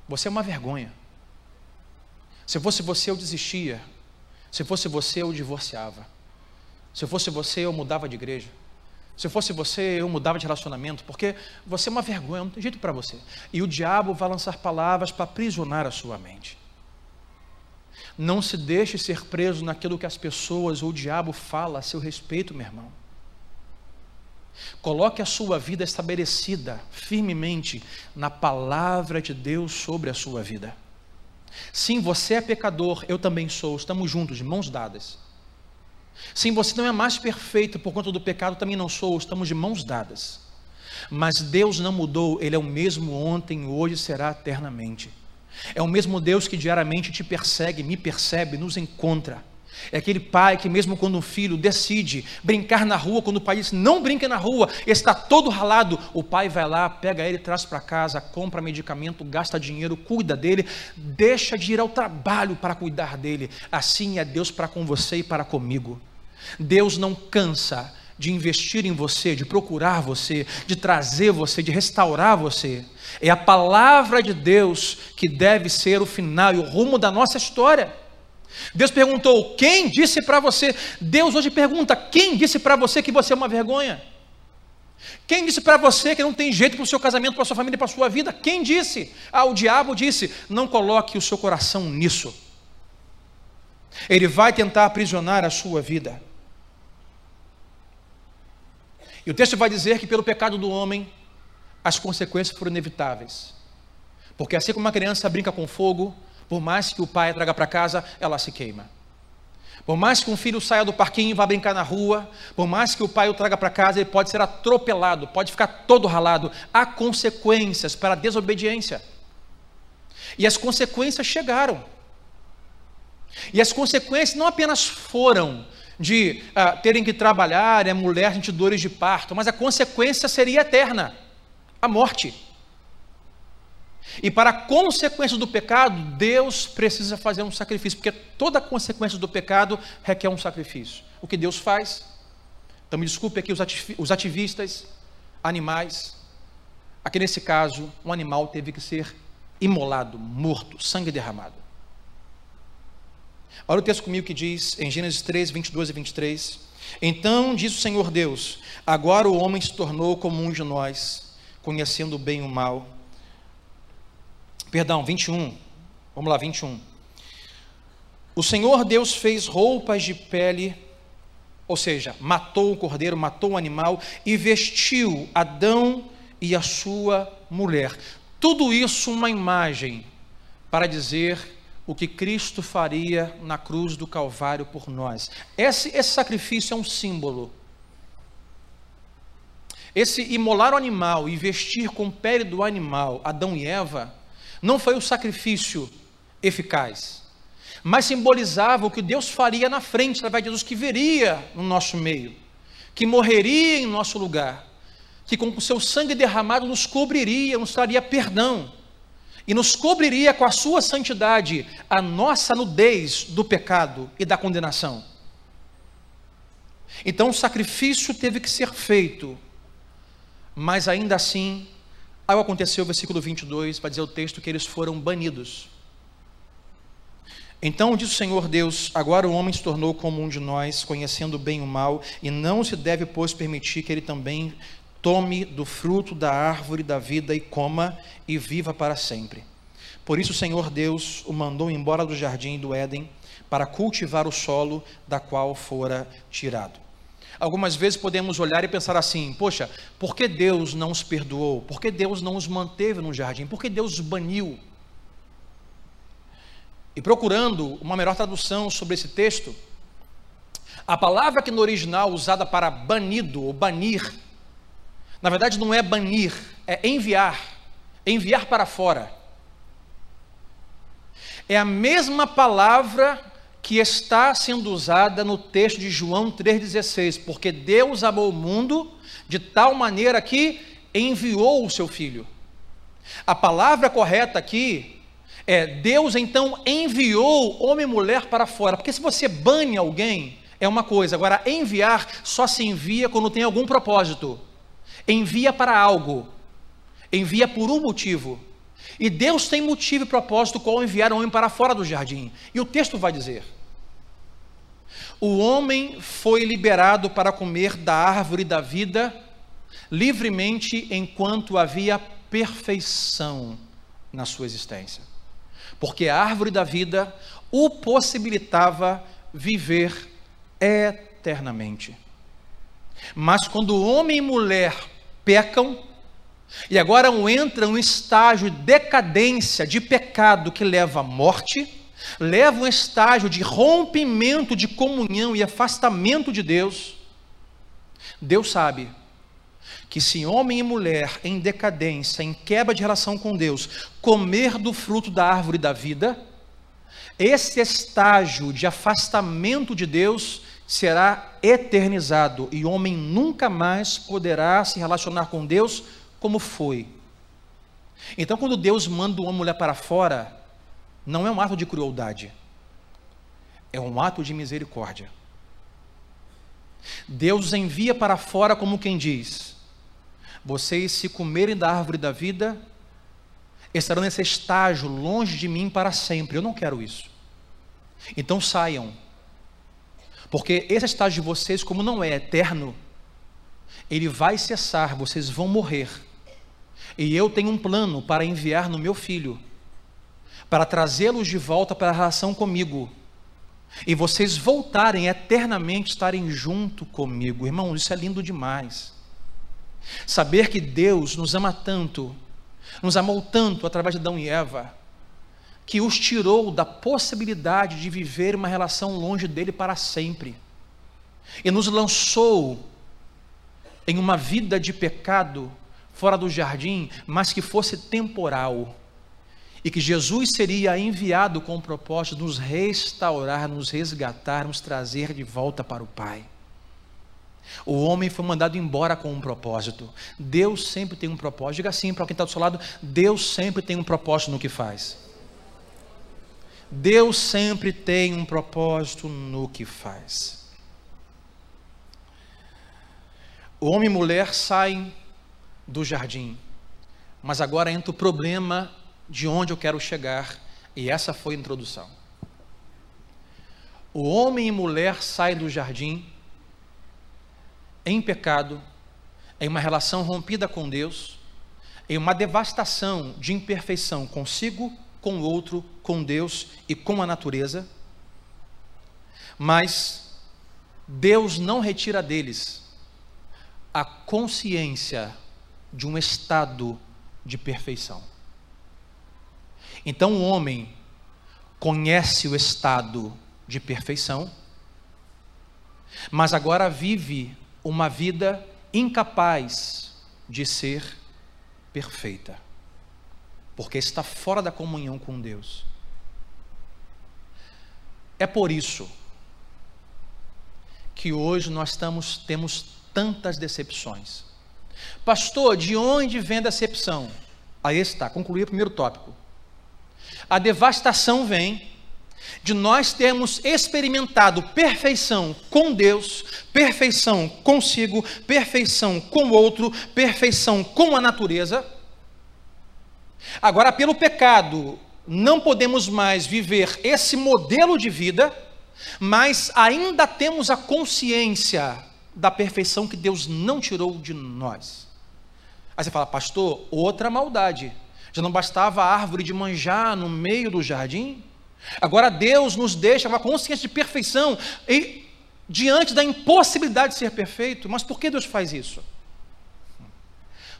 Você é uma vergonha. Se fosse você, eu desistia. Se fosse você, eu divorciava. Se fosse você, eu mudava de igreja. Se fosse você, eu mudava de relacionamento, porque você é uma vergonha, não tem jeito para você. E o diabo vai lançar palavras para aprisionar a sua mente. Não se deixe ser preso naquilo que as pessoas ou o diabo fala a seu respeito, meu irmão. Coloque a sua vida estabelecida firmemente na palavra de Deus sobre a sua vida. Sim, você é pecador, eu também sou, estamos juntos, de mãos dadas. Sim, você não é mais perfeito por conta do pecado, também não sou, estamos de mãos dadas. Mas Deus não mudou, Ele é o mesmo ontem, hoje será eternamente. É o mesmo Deus que diariamente te persegue, me percebe, nos encontra. É aquele pai que, mesmo quando um filho decide brincar na rua, quando o pai diz não brinca na rua, está todo ralado, o pai vai lá, pega ele, traz para casa, compra medicamento, gasta dinheiro, cuida dele, deixa de ir ao trabalho para cuidar dele. Assim é Deus para com você e para comigo. Deus não cansa de investir em você, de procurar você, de trazer você, de restaurar você. É a palavra de Deus que deve ser o final e o rumo da nossa história. Deus perguntou: quem disse para você? Deus hoje pergunta: quem disse para você que você é uma vergonha? Quem disse para você que não tem jeito para o seu casamento, para a sua família, para a sua vida? Quem disse? Ah, o diabo disse: não coloque o seu coração nisso. Ele vai tentar aprisionar a sua vida. E o texto vai dizer que pelo pecado do homem, as consequências foram inevitáveis. Porque assim como uma criança brinca com fogo, por mais que o pai a traga para casa, ela se queima. Por mais que um filho saia do parquinho e vá brincar na rua, por mais que o pai o traga para casa, ele pode ser atropelado, pode ficar todo ralado. Há consequências para a desobediência. E as consequências chegaram. E as consequências não apenas foram de ah, terem que trabalhar, é mulher gente dores de parto, mas a consequência seria eterna a morte. E para a consequência do pecado, Deus precisa fazer um sacrifício, porque toda consequência do pecado requer um sacrifício. O que Deus faz? Então me desculpe aqui os ativistas, animais. Aqui nesse caso, um animal teve que ser imolado, morto, sangue derramado. Olha o texto comigo que diz em Gênesis 3, 22 e 23. Então diz o Senhor Deus: Agora o homem se tornou como um de nós, conhecendo o bem e o mal. Perdão, 21. Vamos lá, 21. O Senhor Deus fez roupas de pele, ou seja, matou o cordeiro, matou o animal e vestiu Adão e a sua mulher. Tudo isso uma imagem para dizer o que Cristo faria na cruz do Calvário por nós. Esse, esse sacrifício é um símbolo. Esse imolar o animal e vestir com pele do animal, Adão e Eva, não foi o sacrifício eficaz, mas simbolizava o que Deus faria na frente, através de Jesus, que viria no nosso meio, que morreria em nosso lugar, que com o seu sangue derramado nos cobriria, nos traria perdão, e nos cobriria com a sua santidade a nossa nudez do pecado e da condenação. Então o sacrifício teve que ser feito, mas ainda assim Aí aconteceu versículo 22, para dizer o texto que eles foram banidos. Então diz o Senhor Deus: Agora o homem se tornou como um de nós, conhecendo bem o mal, e não se deve, pois, permitir que ele também tome do fruto da árvore da vida e coma e viva para sempre. Por isso o Senhor Deus o mandou embora do jardim do Éden para cultivar o solo da qual fora tirado. Algumas vezes podemos olhar e pensar assim: poxa, por que Deus não os perdoou? Por que Deus não os manteve no jardim? Por que Deus os baniu? E procurando uma melhor tradução sobre esse texto, a palavra que no original usada para banido ou banir, na verdade não é banir, é enviar, enviar para fora. É a mesma palavra que está sendo usada no texto de João 3,16, porque Deus amou o mundo de tal maneira que enviou o seu filho. A palavra correta aqui é: Deus então enviou homem e mulher para fora, porque se você bane alguém, é uma coisa, agora enviar só se envia quando tem algum propósito, envia para algo, envia por um motivo. E Deus tem motivo e propósito qual enviar o homem para fora do jardim. E o texto vai dizer: o homem foi liberado para comer da árvore da vida livremente enquanto havia perfeição na sua existência. Porque a árvore da vida o possibilitava viver eternamente. Mas quando homem e mulher pecam, e agora entram um estágio de decadência, de pecado que leva à morte, leva um estágio de rompimento de comunhão e afastamento de Deus, Deus sabe que se homem e mulher em decadência, em quebra de relação com Deus, comer do fruto da árvore da vida, esse estágio de afastamento de Deus será eternizado e o homem nunca mais poderá se relacionar com Deus como foi. Então, quando Deus manda uma mulher para fora, não é um ato de crueldade, é um ato de misericórdia. Deus envia para fora como quem diz: vocês, se comerem da árvore da vida, estarão nesse estágio longe de mim para sempre. Eu não quero isso. Então saiam. Porque esse estágio de vocês, como não é eterno, ele vai cessar, vocês vão morrer. E eu tenho um plano para enviar no meu filho para trazê-los de volta para a relação comigo. E vocês voltarem eternamente, estarem junto comigo. Irmão, isso é lindo demais. Saber que Deus nos ama tanto, nos amou tanto através de Adão e Eva, que os tirou da possibilidade de viver uma relação longe dele para sempre, e nos lançou em uma vida de pecado fora do jardim, mas que fosse temporal, e que Jesus seria enviado com o propósito de nos restaurar, nos resgatar, nos trazer de volta para o Pai. O homem foi mandado embora com um propósito. Deus sempre tem um propósito. Diga assim para quem está do seu lado: Deus sempre tem um propósito no que faz. Deus sempre tem um propósito no que faz. O homem e mulher saem do jardim, mas agora entra o problema de onde eu quero chegar, e essa foi a introdução. O homem e mulher saem do jardim em pecado, em uma relação rompida com Deus, em uma devastação de imperfeição consigo, com o outro, com Deus e com a natureza. Mas Deus não retira deles a consciência de um estado de perfeição. Então o homem conhece o estado de perfeição, mas agora vive uma vida incapaz de ser perfeita, porque está fora da comunhão com Deus. É por isso que hoje nós estamos, temos tantas decepções. Pastor, de onde vem a decepção? Aí está, concluí o primeiro tópico. A devastação vem de nós termos experimentado perfeição com Deus, perfeição consigo, perfeição com o outro, perfeição com a natureza. Agora, pelo pecado, não podemos mais viver esse modelo de vida, mas ainda temos a consciência da perfeição que Deus não tirou de nós. Aí você fala, pastor, outra maldade. Já não bastava a árvore de manjar no meio do jardim? Agora Deus nos deixa uma consciência de perfeição e diante da impossibilidade de ser perfeito. Mas por que Deus faz isso?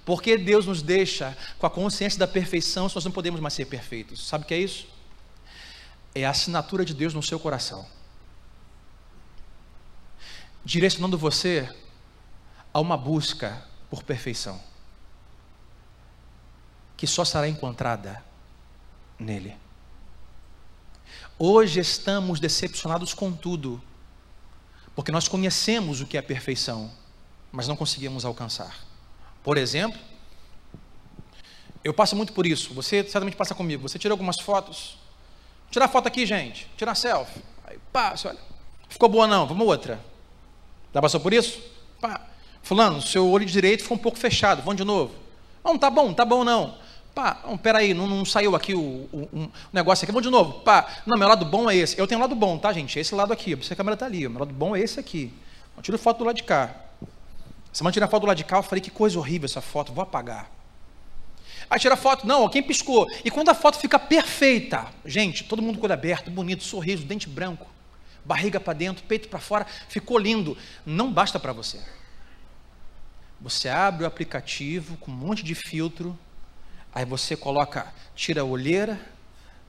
Porque Deus nos deixa com a consciência da perfeição se nós não podemos mais ser perfeitos. Sabe o que é isso? É a assinatura de Deus no seu coração. Direcionando você a uma busca por perfeição que só será encontrada nele. Hoje estamos decepcionados com tudo, porque nós conhecemos o que é perfeição, mas não conseguimos alcançar. Por exemplo, eu passo muito por isso, você certamente passa comigo. Você tira algumas fotos, tirar foto aqui, gente, tirar selfie. Aí, pá, você olha, ficou boa não, vamos outra. Já passou por isso? Pá, fulano, seu olho direito ficou um pouco fechado, vamos de novo. Não, tá bom, tá bom não. Pá, não, peraí, não, não saiu aqui o, o, um negócio aqui. Vamos de novo. Pá, não, meu lado bom é esse. Eu tenho um lado bom, tá, gente? Esse lado aqui. Você a câmera está ali. Meu lado bom é esse aqui. Eu tiro foto do lado de cá. Semana tira a foto do lado de cá, eu falei que coisa horrível essa foto, vou apagar. Aí tira a foto, não, quem piscou? E quando a foto fica perfeita, gente, todo mundo com olho aberto, bonito, sorriso, dente branco, barriga para dentro, peito para fora, ficou lindo. Não basta para você. Você abre o aplicativo com um monte de filtro, Aí você coloca, tira a olheira,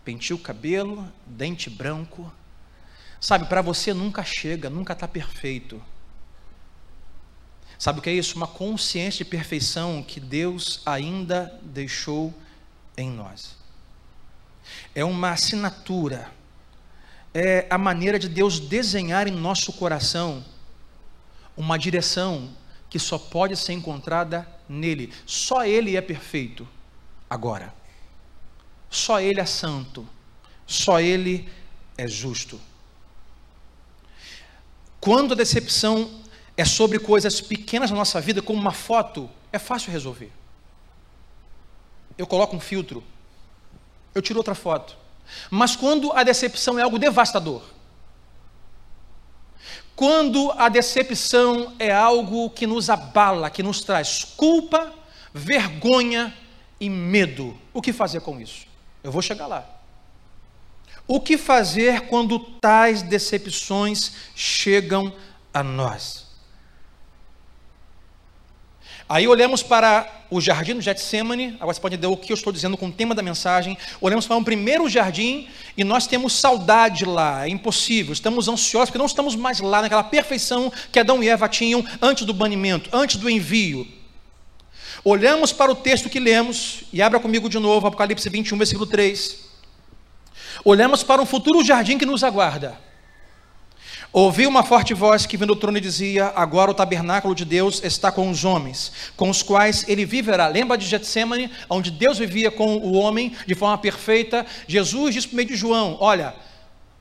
penteia o cabelo, dente branco. Sabe, para você nunca chega, nunca está perfeito. Sabe o que é isso? Uma consciência de perfeição que Deus ainda deixou em nós. É uma assinatura, é a maneira de Deus desenhar em nosso coração uma direção que só pode ser encontrada nele. Só Ele é perfeito agora. Só Ele é santo, só Ele é justo. Quando a decepção é sobre coisas pequenas na nossa vida, como uma foto, é fácil resolver. Eu coloco um filtro, eu tiro outra foto. Mas quando a decepção é algo devastador, quando a decepção é algo que nos abala, que nos traz culpa, vergonha e medo. O que fazer com isso? Eu vou chegar lá. O que fazer quando tais decepções chegam a nós? Aí olhamos para o jardim do Getsemane, agora você pode entender o que eu estou dizendo com o tema da mensagem. Olhamos para um primeiro jardim e nós temos saudade lá, é impossível, estamos ansiosos porque não estamos mais lá naquela perfeição que Adão e Eva tinham antes do banimento, antes do envio. Olhamos para o texto que lemos, e abra comigo de novo, Apocalipse 21, versículo 3. Olhamos para um futuro jardim que nos aguarda. Ouvi uma forte voz que vindo do trono e dizia: Agora o tabernáculo de Deus está com os homens, com os quais ele viverá. Lembra de Getsemane, onde Deus vivia com o homem de forma perfeita? Jesus disse por meio de João: Olha,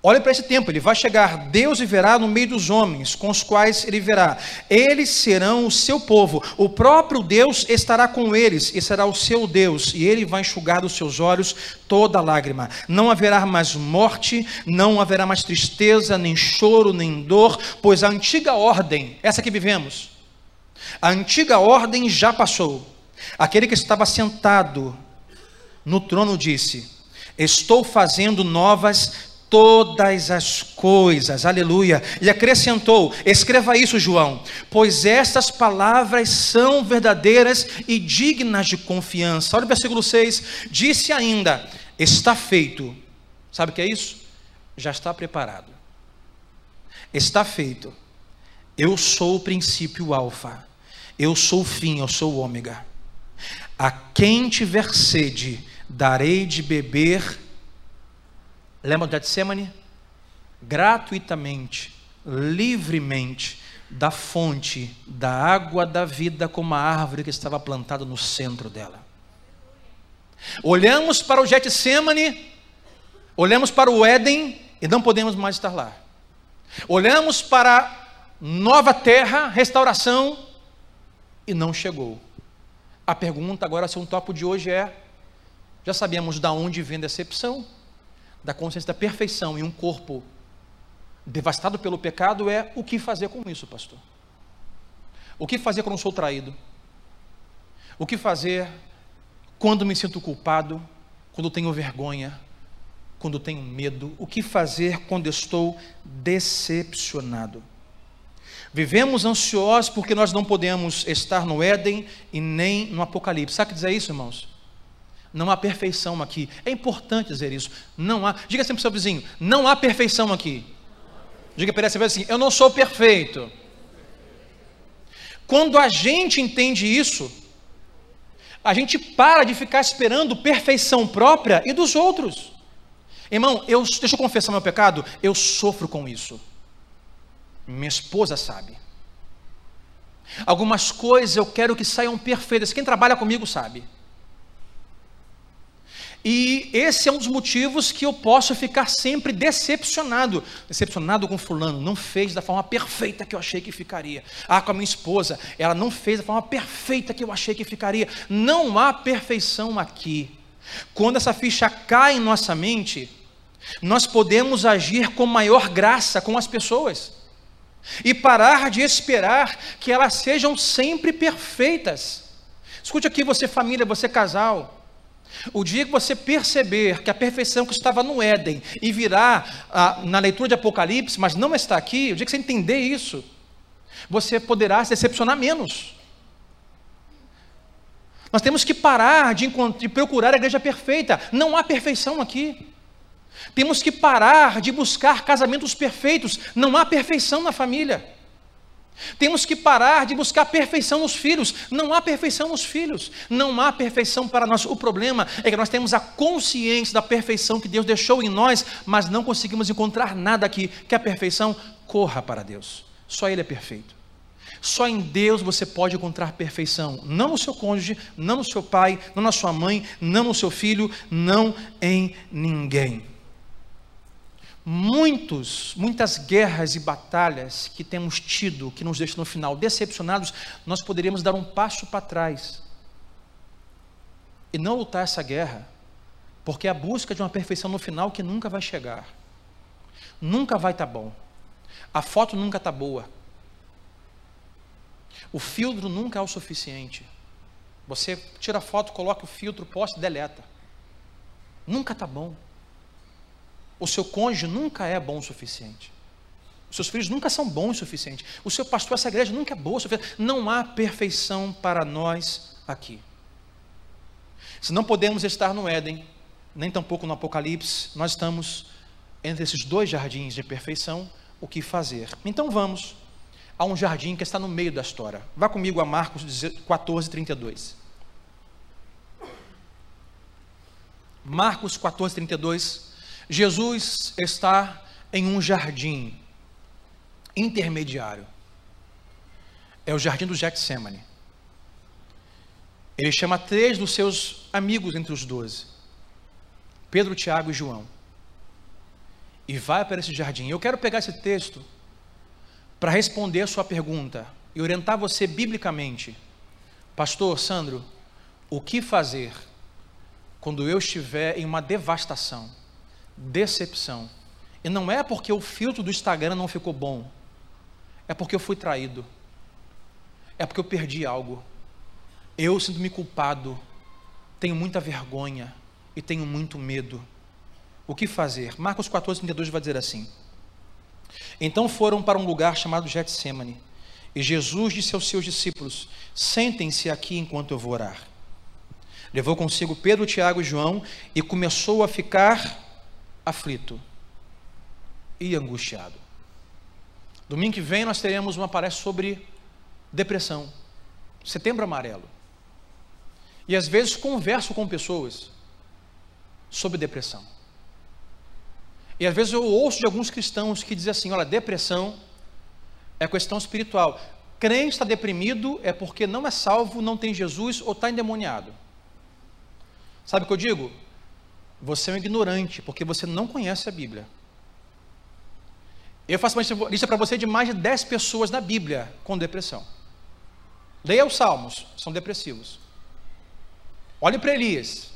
Olhe para esse tempo, ele vai chegar, Deus viverá no meio dos homens, com os quais ele viverá. Eles serão o seu povo, o próprio Deus estará com eles e será o seu Deus, e ele vai enxugar dos seus olhos toda lágrima. Não haverá mais morte, não haverá mais tristeza, nem choro, nem dor, pois a antiga ordem, essa que vivemos, a antiga ordem já passou. Aquele que estava sentado no trono disse: Estou fazendo novas todas as coisas, aleluia. E acrescentou: escreva isso, João, pois estas palavras são verdadeiras e dignas de confiança. Olha o versículo 6: disse ainda: está feito. Sabe o que é isso? Já está preparado. Está feito. Eu sou o princípio alfa. Eu sou o fim, eu sou o ômega. A quem tiver sede, darei de beber Lembra do Getsemane? Gratuitamente, livremente, da fonte da água da vida como a árvore que estava plantada no centro dela. Olhamos para o Getsemane, olhamos para o Éden e não podemos mais estar lá. Olhamos para nova terra, restauração e não chegou. A pergunta agora, se um topo de hoje é: já sabemos da onde vem decepção? Da consciência da perfeição em um corpo devastado pelo pecado é o que fazer com isso, pastor? O que fazer quando sou traído? O que fazer quando me sinto culpado? Quando tenho vergonha? Quando tenho medo? O que fazer quando estou decepcionado? Vivemos ansiosos porque nós não podemos estar no Éden e nem no Apocalipse. Sabe o que dizer isso, irmãos? Não há perfeição aqui. É importante dizer isso. Não há. Diga sempre para o seu vizinho: não há perfeição aqui. Diga para ele assim: eu não sou perfeito. Quando a gente entende isso, a gente para de ficar esperando perfeição própria e dos outros. Irmão, eu, deixa eu confessar meu pecado, eu sofro com isso. Minha esposa sabe. Algumas coisas eu quero que saiam perfeitas. Quem trabalha comigo sabe. E esse é um dos motivos que eu posso ficar sempre decepcionado. Decepcionado com fulano, não fez da forma perfeita que eu achei que ficaria. Ah, com a minha esposa, ela não fez da forma perfeita que eu achei que ficaria. Não há perfeição aqui. Quando essa ficha cai em nossa mente, nós podemos agir com maior graça com as pessoas. E parar de esperar que elas sejam sempre perfeitas. Escute aqui, você família, você casal. O dia que você perceber que a perfeição que estava no Éden e virá ah, na leitura de Apocalipse, mas não está aqui, o dia que você entender isso, você poderá se decepcionar menos. Nós temos que parar de, de procurar a igreja perfeita, não há perfeição aqui. Temos que parar de buscar casamentos perfeitos, não há perfeição na família. Temos que parar de buscar perfeição nos filhos. Não há perfeição nos filhos. Não há perfeição para nós. O problema é que nós temos a consciência da perfeição que Deus deixou em nós, mas não conseguimos encontrar nada aqui que a perfeição corra para Deus. Só Ele é perfeito. Só em Deus você pode encontrar perfeição. Não no seu cônjuge, não no seu pai, não na sua mãe, não no seu filho, não em ninguém muitos, muitas guerras e batalhas que temos tido, que nos deixam no final decepcionados, nós poderíamos dar um passo para trás e não lutar essa guerra, porque é a busca de uma perfeição no final que nunca vai chegar, nunca vai estar tá bom, a foto nunca está boa, o filtro nunca é o suficiente. Você tira a foto, coloca o filtro, posta e deleta. Nunca está bom o seu cônjuge nunca é bom o suficiente. Os seus filhos nunca são bons o suficiente. O seu pastor, essa igreja nunca é boa o suficiente. Não há perfeição para nós aqui. Se não podemos estar no Éden, nem tampouco no Apocalipse, nós estamos entre esses dois jardins de perfeição, o que fazer? Então vamos a um jardim que está no meio da história. Vá comigo a Marcos 14, 32. Marcos 14, 32. Jesus está em um jardim intermediário. É o jardim do Getsemane. Ele chama três dos seus amigos entre os doze: Pedro, Tiago e João. E vai para esse jardim. Eu quero pegar esse texto para responder a sua pergunta e orientar você biblicamente. Pastor Sandro, o que fazer quando eu estiver em uma devastação, decepção? E não é porque o filtro do Instagram não ficou bom, é porque eu fui traído, é porque eu perdi algo. Eu sinto-me culpado, tenho muita vergonha e tenho muito medo. O que fazer? Marcos 14, 32 vai dizer assim: Então foram para um lugar chamado Getsemane, e Jesus disse aos seus discípulos: Sentem-se aqui enquanto eu vou orar. Levou consigo Pedro, Tiago e João e começou a ficar aflito e angustiado. Domingo que vem nós teremos uma palestra sobre depressão, setembro amarelo. E às vezes converso com pessoas sobre depressão. E às vezes eu ouço de alguns cristãos que dizem assim: olha, depressão é questão espiritual. Crente está deprimido é porque não é salvo, não tem Jesus ou está endemoniado. Sabe o que eu digo? Você é um ignorante, porque você não conhece a Bíblia. Eu faço uma lista para você de mais de 10 pessoas na Bíblia com depressão. Leia os Salmos, são depressivos. Olhe para Elias,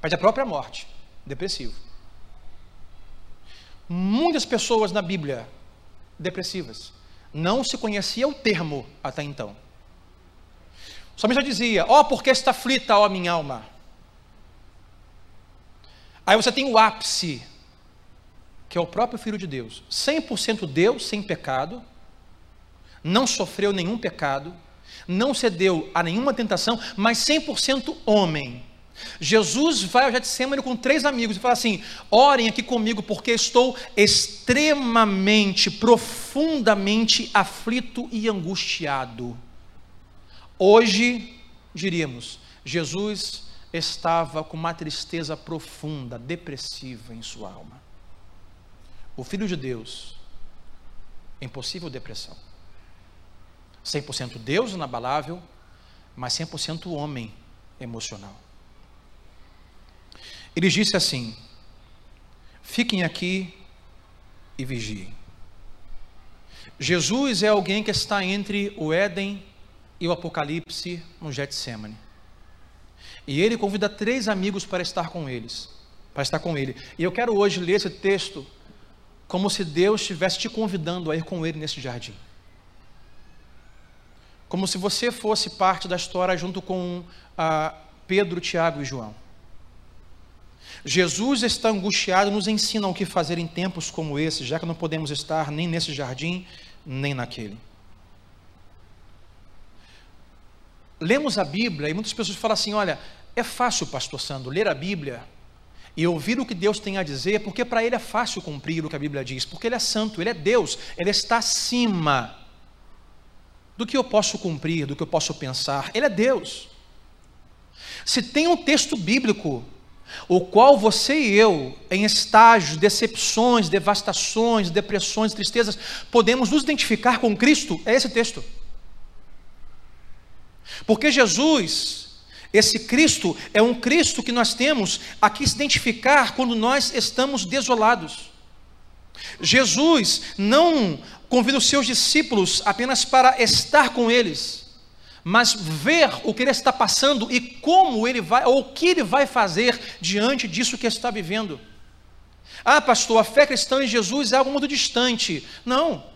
perde a própria morte, depressivo. Muitas pessoas na Bíblia depressivas. Não se conhecia o termo até então. Somente já dizia: Ó, oh, porque está aflita, ó minha alma. Aí você tem o ápice que é o próprio Filho de Deus, 100% Deus, sem pecado, não sofreu nenhum pecado, não cedeu a nenhuma tentação, mas 100% homem. Jesus vai ao Getsemane com três amigos e fala assim: orem aqui comigo, porque estou extremamente, profundamente aflito e angustiado. Hoje, diríamos, Jesus estava com uma tristeza profunda, depressiva em sua alma o Filho de Deus em possível depressão. 100% Deus inabalável, mas 100% homem emocional. Ele disse assim: Fiquem aqui e vigiem. Jesus é alguém que está entre o Éden e o Apocalipse no Getsemane. E ele convida três amigos para estar com eles, para estar com ele. E eu quero hoje ler esse texto como se Deus estivesse te convidando a ir com Ele nesse jardim. Como se você fosse parte da história junto com ah, Pedro, Tiago e João. Jesus está angustiado, nos ensina o que fazer em tempos como esse, já que não podemos estar nem nesse jardim, nem naquele. Lemos a Bíblia e muitas pessoas falam assim: olha, é fácil, pastor Sandro, ler a Bíblia e ouvir o que Deus tem a dizer, porque para Ele é fácil cumprir o que a Bíblia diz, porque Ele é santo, Ele é Deus, Ele está acima do que eu posso cumprir, do que eu posso pensar, Ele é Deus. Se tem um texto bíblico, o qual você e eu, em estágios, decepções, devastações, depressões, tristezas, podemos nos identificar com Cristo, é esse texto. Porque Jesus, esse Cristo é um Cristo que nós temos a que se identificar quando nós estamos desolados. Jesus não convida os seus discípulos apenas para estar com eles, mas ver o que ele está passando e como ele vai, ou o que ele vai fazer diante disso que está vivendo. Ah, pastor, a fé cristã em Jesus é algo muito distante. Não.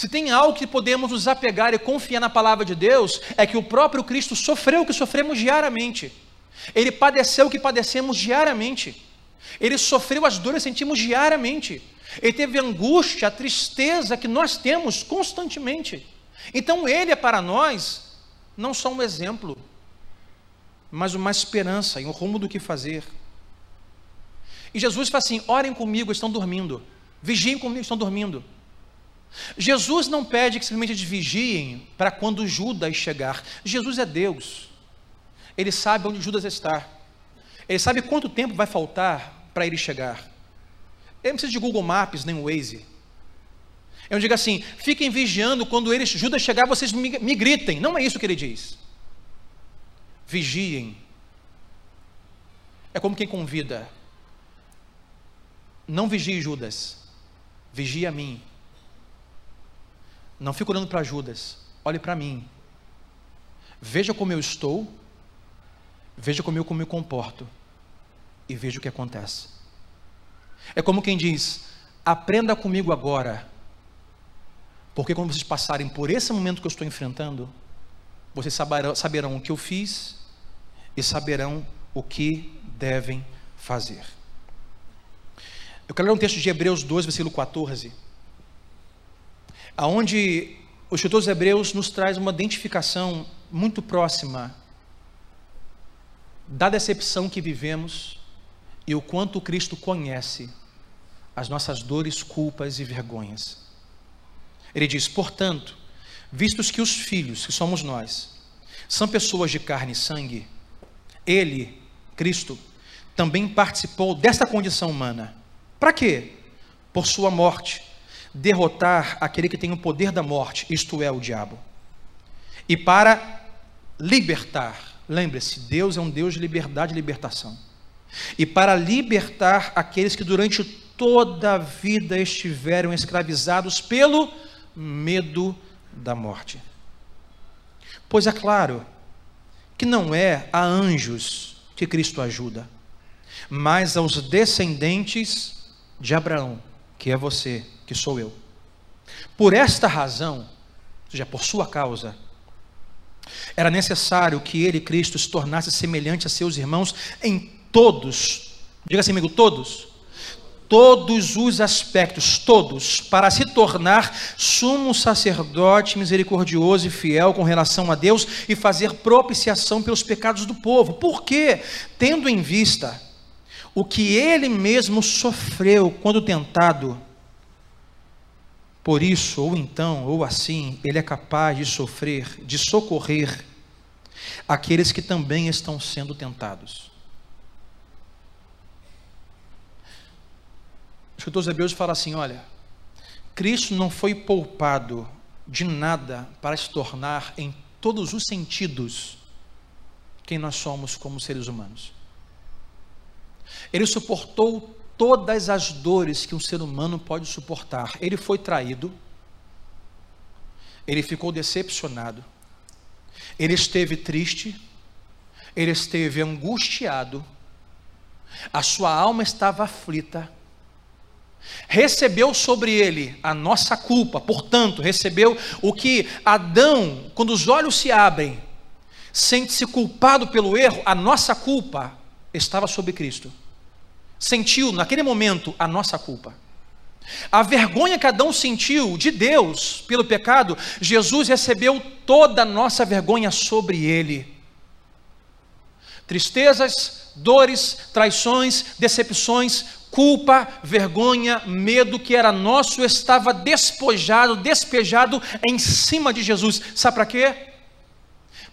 Se tem algo que podemos nos apegar e confiar na palavra de Deus, é que o próprio Cristo sofreu o que sofremos diariamente. Ele padeceu o que padecemos diariamente. Ele sofreu as dores que sentimos diariamente. Ele teve a angústia, a tristeza que nós temos constantemente. Então ele é para nós não só um exemplo, mas uma esperança e um rumo do que fazer. E Jesus fala assim: orem comigo, estão dormindo. Vigiem comigo, estão dormindo. Jesus não pede que simplesmente vigiem para quando Judas chegar. Jesus é Deus. Ele sabe onde Judas está. Ele sabe quanto tempo vai faltar para ele chegar. Ele não precisa de Google Maps nem Waze. Eu digo assim: fiquem vigiando quando ele, Judas chegar, vocês me, me gritem. Não é isso que ele diz. Vigiem. É como quem convida. Não vigie Judas, vigie a mim. Não fique olhando para Judas, olhe para mim. Veja como eu estou, veja como eu me comporto e veja o que acontece. É como quem diz: aprenda comigo agora, porque quando vocês passarem por esse momento que eu estou enfrentando, vocês saberão, saberão o que eu fiz e saberão o que devem fazer. Eu quero ler um texto de Hebreus 2, versículo 14, aonde o escritor dos Hebreus nos traz uma identificação muito próxima da decepção que vivemos e o quanto Cristo conhece as nossas dores, culpas e vergonhas. Ele diz: portanto, vistos que os filhos, que somos nós, são pessoas de carne e sangue, ele, Cristo, também participou desta condição humana para quê? Por sua morte, derrotar aquele que tem o poder da morte, isto é, o diabo. E para libertar, lembre-se, Deus é um Deus de liberdade e libertação. E para libertar aqueles que durante toda a vida estiveram escravizados pelo medo da morte. Pois é claro que não é a anjos que Cristo ajuda, mas aos descendentes de Abraão, que é você, que sou eu. Por esta razão, ou seja, por sua causa, era necessário que ele, Cristo, se tornasse semelhante a seus irmãos em todos, diga assim, amigo, todos, todos os aspectos, todos, para se tornar sumo sacerdote misericordioso e fiel com relação a Deus e fazer propiciação pelos pecados do povo. Por quê? Tendo em vista o que ele mesmo sofreu quando tentado. Por isso, ou então, ou assim, ele é capaz de sofrer, de socorrer aqueles que também estão sendo tentados. O escritor Hebreus fala assim: olha, Cristo não foi poupado de nada para se tornar em todos os sentidos quem nós somos como seres humanos. Ele suportou todas as dores que um ser humano pode suportar. Ele foi traído, ele ficou decepcionado, ele esteve triste, ele esteve angustiado, a sua alma estava aflita. Recebeu sobre ele a nossa culpa, portanto, recebeu o que Adão, quando os olhos se abrem, sente-se culpado pelo erro, a nossa culpa estava sobre Cristo sentiu naquele momento a nossa culpa. A vergonha que Adão sentiu de Deus pelo pecado, Jesus recebeu toda a nossa vergonha sobre ele. Tristezas, dores, traições, decepções, culpa, vergonha, medo que era nosso estava despojado, despejado em cima de Jesus. Sabe para quê?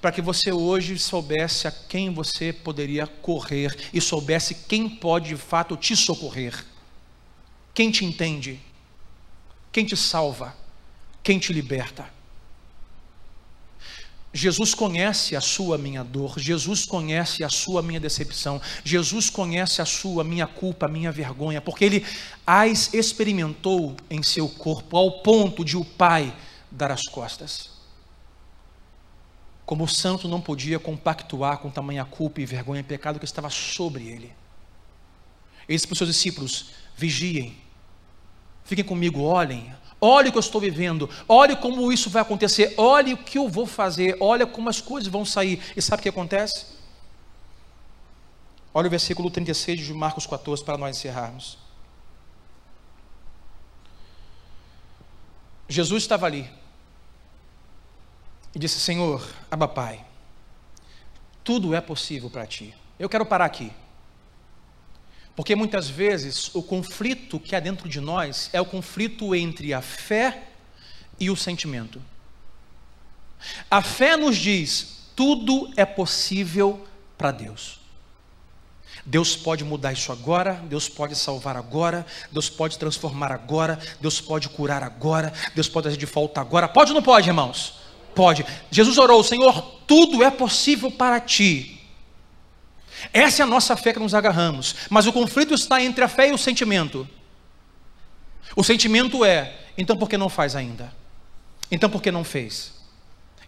Para que você hoje soubesse a quem você poderia correr e soubesse quem pode de fato te socorrer, quem te entende, quem te salva, quem te liberta. Jesus conhece a sua minha dor, Jesus conhece a sua minha decepção, Jesus conhece a sua minha culpa, a minha vergonha, porque ele as experimentou em seu corpo ao ponto de o Pai dar as costas. Como o santo não podia compactuar com tamanha culpa e vergonha e pecado que estava sobre ele. Ele disse para os seus discípulos: vigiem, fiquem comigo, olhem, olhe o que eu estou vivendo, olhe como isso vai acontecer, olhe o que eu vou fazer, olha como as coisas vão sair. E sabe o que acontece? Olha o versículo 36 de Marcos 14 para nós encerrarmos. Jesus estava ali e disse: Senhor, Abba Pai, tudo é possível para ti. Eu quero parar aqui. Porque muitas vezes o conflito que há dentro de nós é o conflito entre a fé e o sentimento. A fé nos diz: tudo é possível para Deus. Deus pode mudar isso agora, Deus pode salvar agora, Deus pode transformar agora, Deus pode curar agora, Deus pode fazer de volta agora. Pode ou não pode, irmãos? Pode. Jesus orou: Senhor, tudo é possível para ti. Essa é a nossa fé que nos agarramos. Mas o conflito está entre a fé e o sentimento. O sentimento é: então por que não faz ainda? Então por que não fez?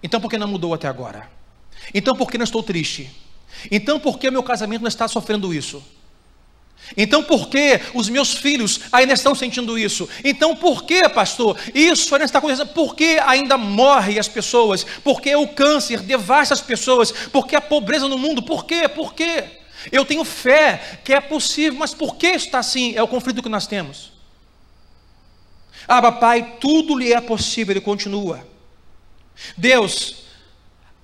Então por que não mudou até agora? Então por que não estou triste? Então por que meu casamento não está sofrendo isso? Então por que os meus filhos ainda estão sentindo isso? Então por que, pastor, isso ainda está acontecendo? Por que ainda morrem as pessoas? Por que o câncer devasta as pessoas? Por que a pobreza no mundo? Por quê? Por quê? Eu tenho fé que é possível, mas por que está assim? É o conflito que nós temos. Ah, papai, tudo lhe é possível, ele continua. Deus,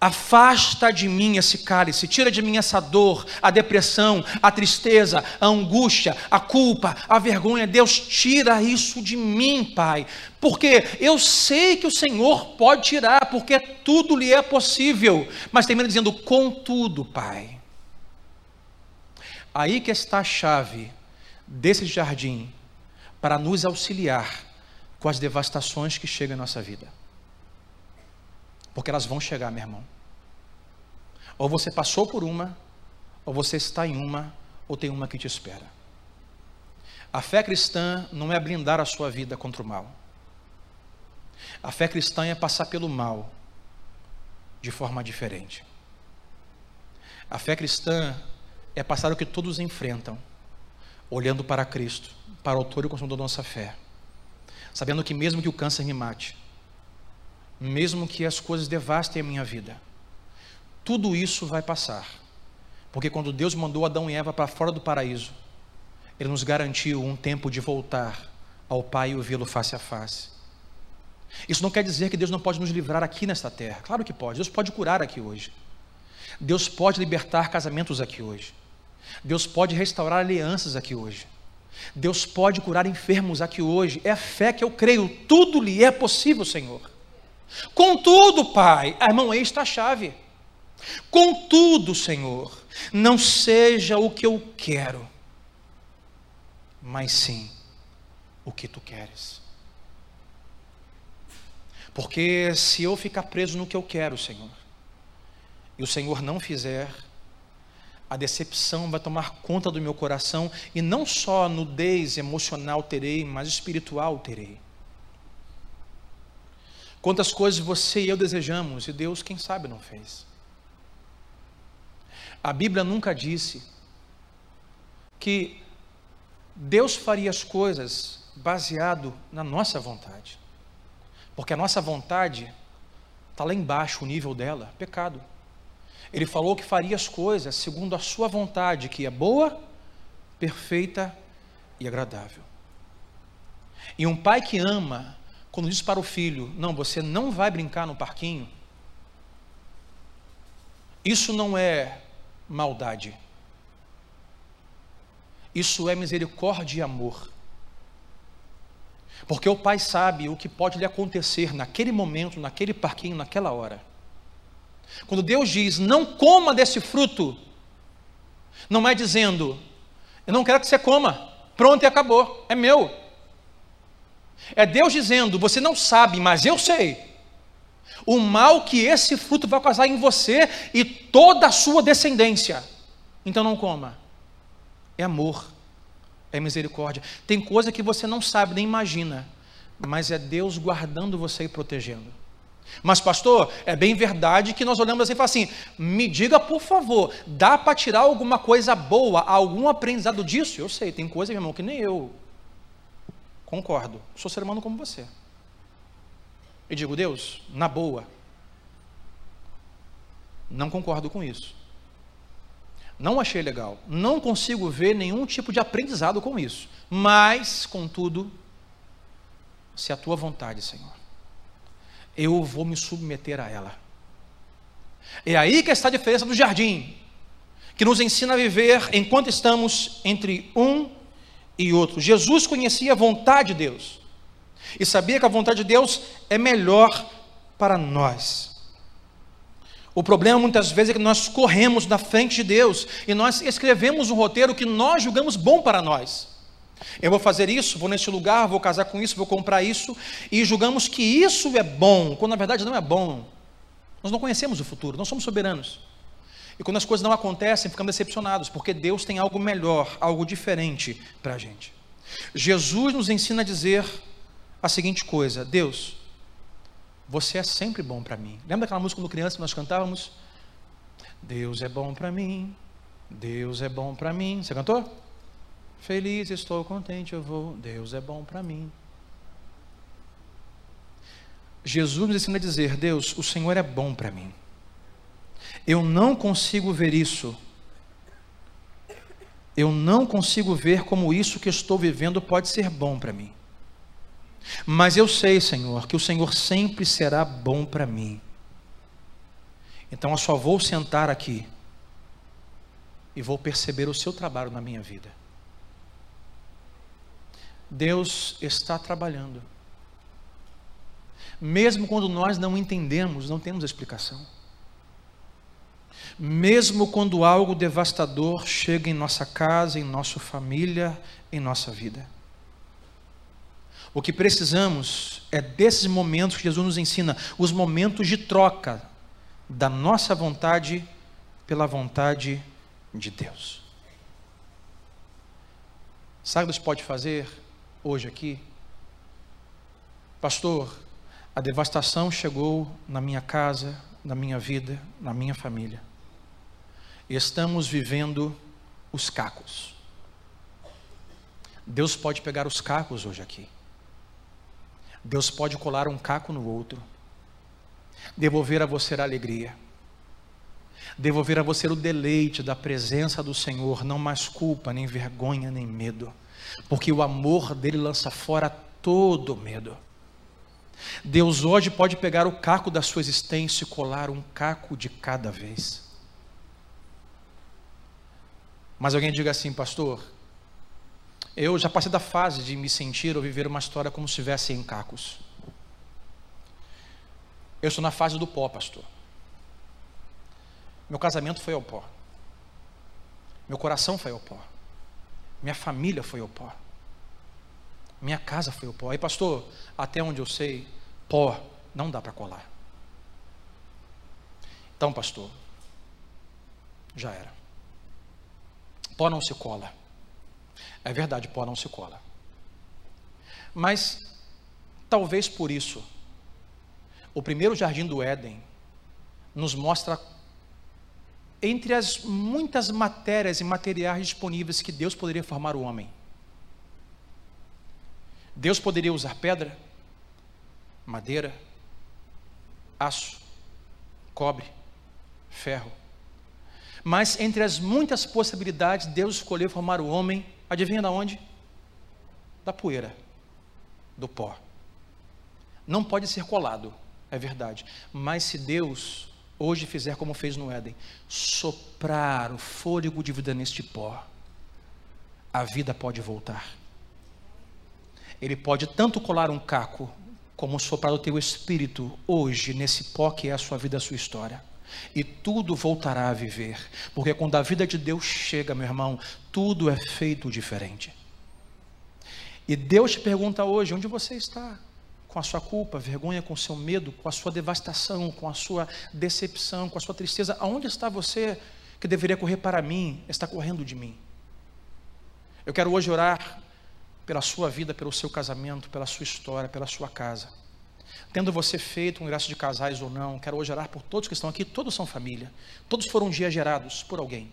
Afasta de mim esse cálice, tira de mim essa dor, a depressão, a tristeza, a angústia, a culpa, a vergonha. Deus, tira isso de mim, Pai, porque eu sei que o Senhor pode tirar, porque tudo lhe é possível. Mas termina dizendo, contudo, Pai. Aí que está a chave desse jardim para nos auxiliar com as devastações que chegam em nossa vida. Porque elas vão chegar, meu irmão. Ou você passou por uma, ou você está em uma, ou tem uma que te espera. A fé cristã não é blindar a sua vida contra o mal. A fé cristã é passar pelo mal de forma diferente. A fé cristã é passar o que todos enfrentam, olhando para Cristo, para o autor e consumidor da nossa fé, sabendo que mesmo que o câncer me mate, mesmo que as coisas devastem a minha vida, tudo isso vai passar. Porque quando Deus mandou Adão e Eva para fora do paraíso, Ele nos garantiu um tempo de voltar ao Pai e ouvi-lo face a face. Isso não quer dizer que Deus não pode nos livrar aqui nesta terra. Claro que pode. Deus pode curar aqui hoje. Deus pode libertar casamentos aqui hoje. Deus pode restaurar alianças aqui hoje. Deus pode curar enfermos aqui hoje. É a fé que eu creio. Tudo lhe é possível, Senhor. Contudo, Pai, ah, irmão, aí está a chave. Contudo, Senhor, não seja o que eu quero, mas sim o que tu queres. Porque se eu ficar preso no que eu quero, Senhor, e o Senhor não fizer, a decepção vai tomar conta do meu coração, e não só nudez emocional terei, mas espiritual terei. Quantas coisas você e eu desejamos, e Deus, quem sabe, não fez. A Bíblia nunca disse que Deus faria as coisas baseado na nossa vontade. Porque a nossa vontade está lá embaixo, o nível dela, pecado. Ele falou que faria as coisas segundo a sua vontade, que é boa, perfeita e agradável. E um pai que ama, quando diz para o filho: Não, você não vai brincar no parquinho, isso não é maldade. Isso é misericórdia e amor. Porque o pai sabe o que pode lhe acontecer naquele momento, naquele parquinho, naquela hora. Quando Deus diz, não coma desse fruto, não é dizendo, eu não quero que você coma, pronto e acabou, é meu. É Deus dizendo, você não sabe, mas eu sei o mal que esse fruto vai causar em você e toda a sua descendência. Então não coma. É amor, é misericórdia. Tem coisa que você não sabe nem imagina, mas é Deus guardando você e protegendo. Mas, pastor, é bem verdade que nós olhamos assim e falamos assim: me diga, por favor, dá para tirar alguma coisa boa, algum aprendizado disso? Eu sei, tem coisa, meu irmão, que nem eu. Concordo, sou ser humano como você. E digo, Deus, na boa, não concordo com isso. Não achei legal. Não consigo ver nenhum tipo de aprendizado com isso. Mas, contudo, se a tua vontade, Senhor. eu vou me submeter a ela. É aí que está a diferença do jardim, que nos ensina a viver enquanto estamos entre um e outro. Jesus conhecia a vontade de Deus e sabia que a vontade de Deus é melhor para nós. O problema muitas vezes é que nós corremos na frente de Deus e nós escrevemos um roteiro que nós julgamos bom para nós. Eu vou fazer isso, vou nesse lugar, vou casar com isso, vou comprar isso, e julgamos que isso é bom, quando na verdade não é bom. Nós não conhecemos o futuro, não somos soberanos. E quando as coisas não acontecem, ficamos decepcionados, porque Deus tem algo melhor, algo diferente para a gente. Jesus nos ensina a dizer a seguinte coisa: Deus, você é sempre bom para mim. Lembra daquela música quando criança que nós cantávamos? Deus é bom para mim, Deus é bom para mim. Você cantou? Feliz estou, contente eu vou, Deus é bom para mim. Jesus nos ensina a dizer: Deus, o Senhor é bom para mim. Eu não consigo ver isso. Eu não consigo ver como isso que estou vivendo pode ser bom para mim. Mas eu sei, Senhor, que o Senhor sempre será bom para mim. Então eu só vou sentar aqui e vou perceber o seu trabalho na minha vida. Deus está trabalhando. Mesmo quando nós não entendemos, não temos explicação. Mesmo quando algo devastador chega em nossa casa, em nossa família, em nossa vida. O que precisamos é desses momentos que Jesus nos ensina, os momentos de troca da nossa vontade pela vontade de Deus. Sabe o que Deus pode fazer hoje aqui? Pastor, a devastação chegou na minha casa, na minha vida, na minha família. E estamos vivendo os cacos. Deus pode pegar os cacos hoje aqui. Deus pode colar um caco no outro. Devolver a você a alegria. Devolver a você o deleite da presença do Senhor, não mais culpa, nem vergonha, nem medo porque o amor dele lança fora todo medo. Deus hoje pode pegar o caco da sua existência e colar um caco de cada vez. Mas alguém diga assim, pastor, eu já passei da fase de me sentir ou viver uma história como se estivesse em cacos. Eu estou na fase do pó, pastor. Meu casamento foi ao pó. Meu coração foi ao pó. Minha família foi o pó. Minha casa foi o pó. E pastor, até onde eu sei, pó não dá para colar. Então, pastor, já era. Pó não se cola. É verdade, pó não se cola. Mas, talvez por isso, o primeiro jardim do Éden nos mostra entre as muitas matérias e materiais disponíveis que Deus poderia formar o homem. Deus poderia usar pedra, madeira, aço, cobre, ferro. Mas entre as muitas possibilidades, Deus escolheu formar o homem, adivinha de onde? Da poeira, do pó. Não pode ser colado, é verdade. Mas se Deus hoje fizer como fez no Éden, soprar o fôlego de vida neste pó, a vida pode voltar. Ele pode tanto colar um caco, como soprar o teu espírito hoje nesse pó que é a sua vida, a sua história. E tudo voltará a viver, porque quando a vida de Deus chega, meu irmão, tudo é feito diferente. E Deus te pergunta hoje: onde você está? com a sua culpa, vergonha, com o seu medo, com a sua devastação, com a sua decepção, com a sua tristeza. Aonde está você que deveria correr para mim, está correndo de mim? Eu quero hoje orar pela sua vida, pelo seu casamento, pela sua história, pela sua casa. Tendo você feito um ingresso de casais ou não, quero hoje orar por todos que estão aqui, todos são família, todos foram um dia gerados por alguém.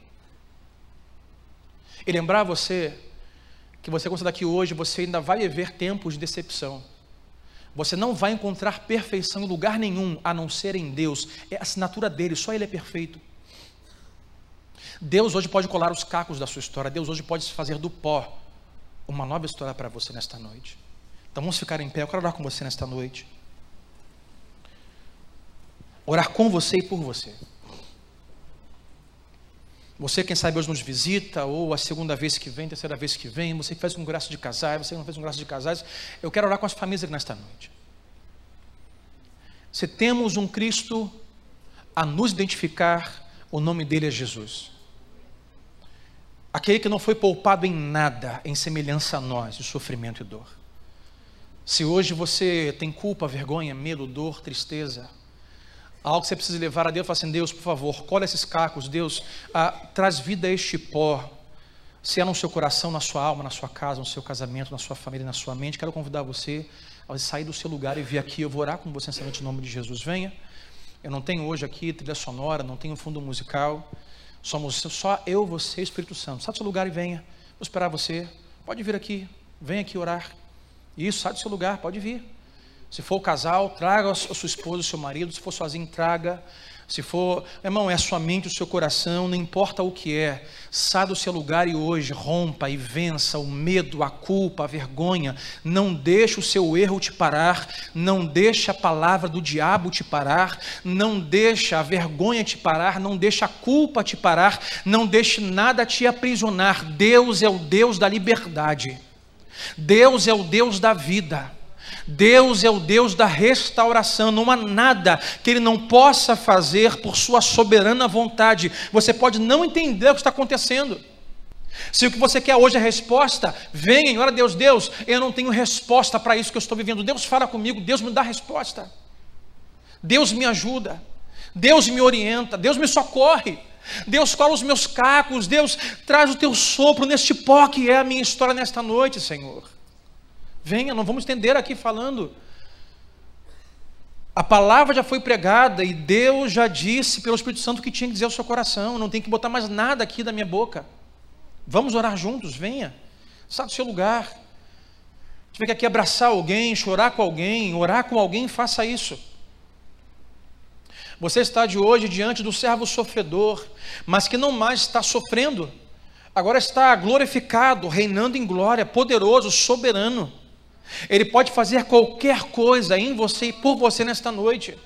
E lembrar você que você quando daqui hoje, você ainda vai viver tempos de decepção. Você não vai encontrar perfeição em lugar nenhum, a não ser em Deus. É a assinatura dele, só ele é perfeito. Deus hoje pode colar os cacos da sua história. Deus hoje pode fazer do pó uma nova história para você nesta noite. Então vamos ficar em pé. Eu quero orar com você nesta noite. Orar com você e por você. Você, quem sabe, hoje nos visita, ou a segunda vez que vem, terceira vez que vem, você que faz um graça de casais, você que não fez um graça de casais, eu quero orar com as famílias aqui nesta noite. Se temos um Cristo a nos identificar, o nome dele é Jesus. Aquele que não foi poupado em nada, em semelhança a nós, de sofrimento e dor. Se hoje você tem culpa, vergonha, medo, dor, tristeza, algo que você precisa levar a Deus, fala assim, Deus, por favor, colhe esses cacos, Deus, ah, traz vida a este pó, se é no seu coração, na sua alma, na sua casa, no seu casamento, na sua família, na sua mente, quero convidar você a sair do seu lugar e vir aqui, eu vou orar com você nessa em nome de Jesus, venha, eu não tenho hoje aqui trilha sonora, não tenho fundo musical, somos só eu, você e Espírito Santo, sai do seu lugar e venha, vou esperar você, pode vir aqui, venha aqui orar, isso, sai do seu lugar, pode vir, se for o casal, traga a sua esposa, o seu marido. Se for sozinho, traga. Se for, irmão, é a sua mente, o seu coração, não importa o que é. Sai do seu lugar e hoje rompa e vença o medo, a culpa, a vergonha. Não deixe o seu erro te parar. Não deixe a palavra do diabo te parar. Não deixe a vergonha te parar. Não deixe a culpa te parar. Não deixe nada te aprisionar. Deus é o Deus da liberdade. Deus é o Deus da vida. Deus é o Deus da restauração, não há nada que Ele não possa fazer por Sua soberana vontade. Você pode não entender o que está acontecendo. Se o que você quer hoje é resposta, venha, ora Deus, Deus, eu não tenho resposta para isso que eu estou vivendo. Deus fala comigo, Deus me dá resposta. Deus me ajuda, Deus me orienta, Deus me socorre. Deus cola os meus cacos, Deus traz o teu sopro neste pó que é a minha história nesta noite, Senhor. Venha, não vamos estender aqui falando. A palavra já foi pregada e Deus já disse pelo Espírito Santo que tinha que dizer ao seu coração. Não tem que botar mais nada aqui da minha boca. Vamos orar juntos, venha. Sai do seu lugar. Se tiver que aqui abraçar alguém, chorar com alguém, orar com alguém, faça isso. Você está de hoje diante do servo sofredor, mas que não mais está sofrendo, agora está glorificado, reinando em glória, poderoso, soberano. Ele pode fazer qualquer coisa em você e por você nesta noite.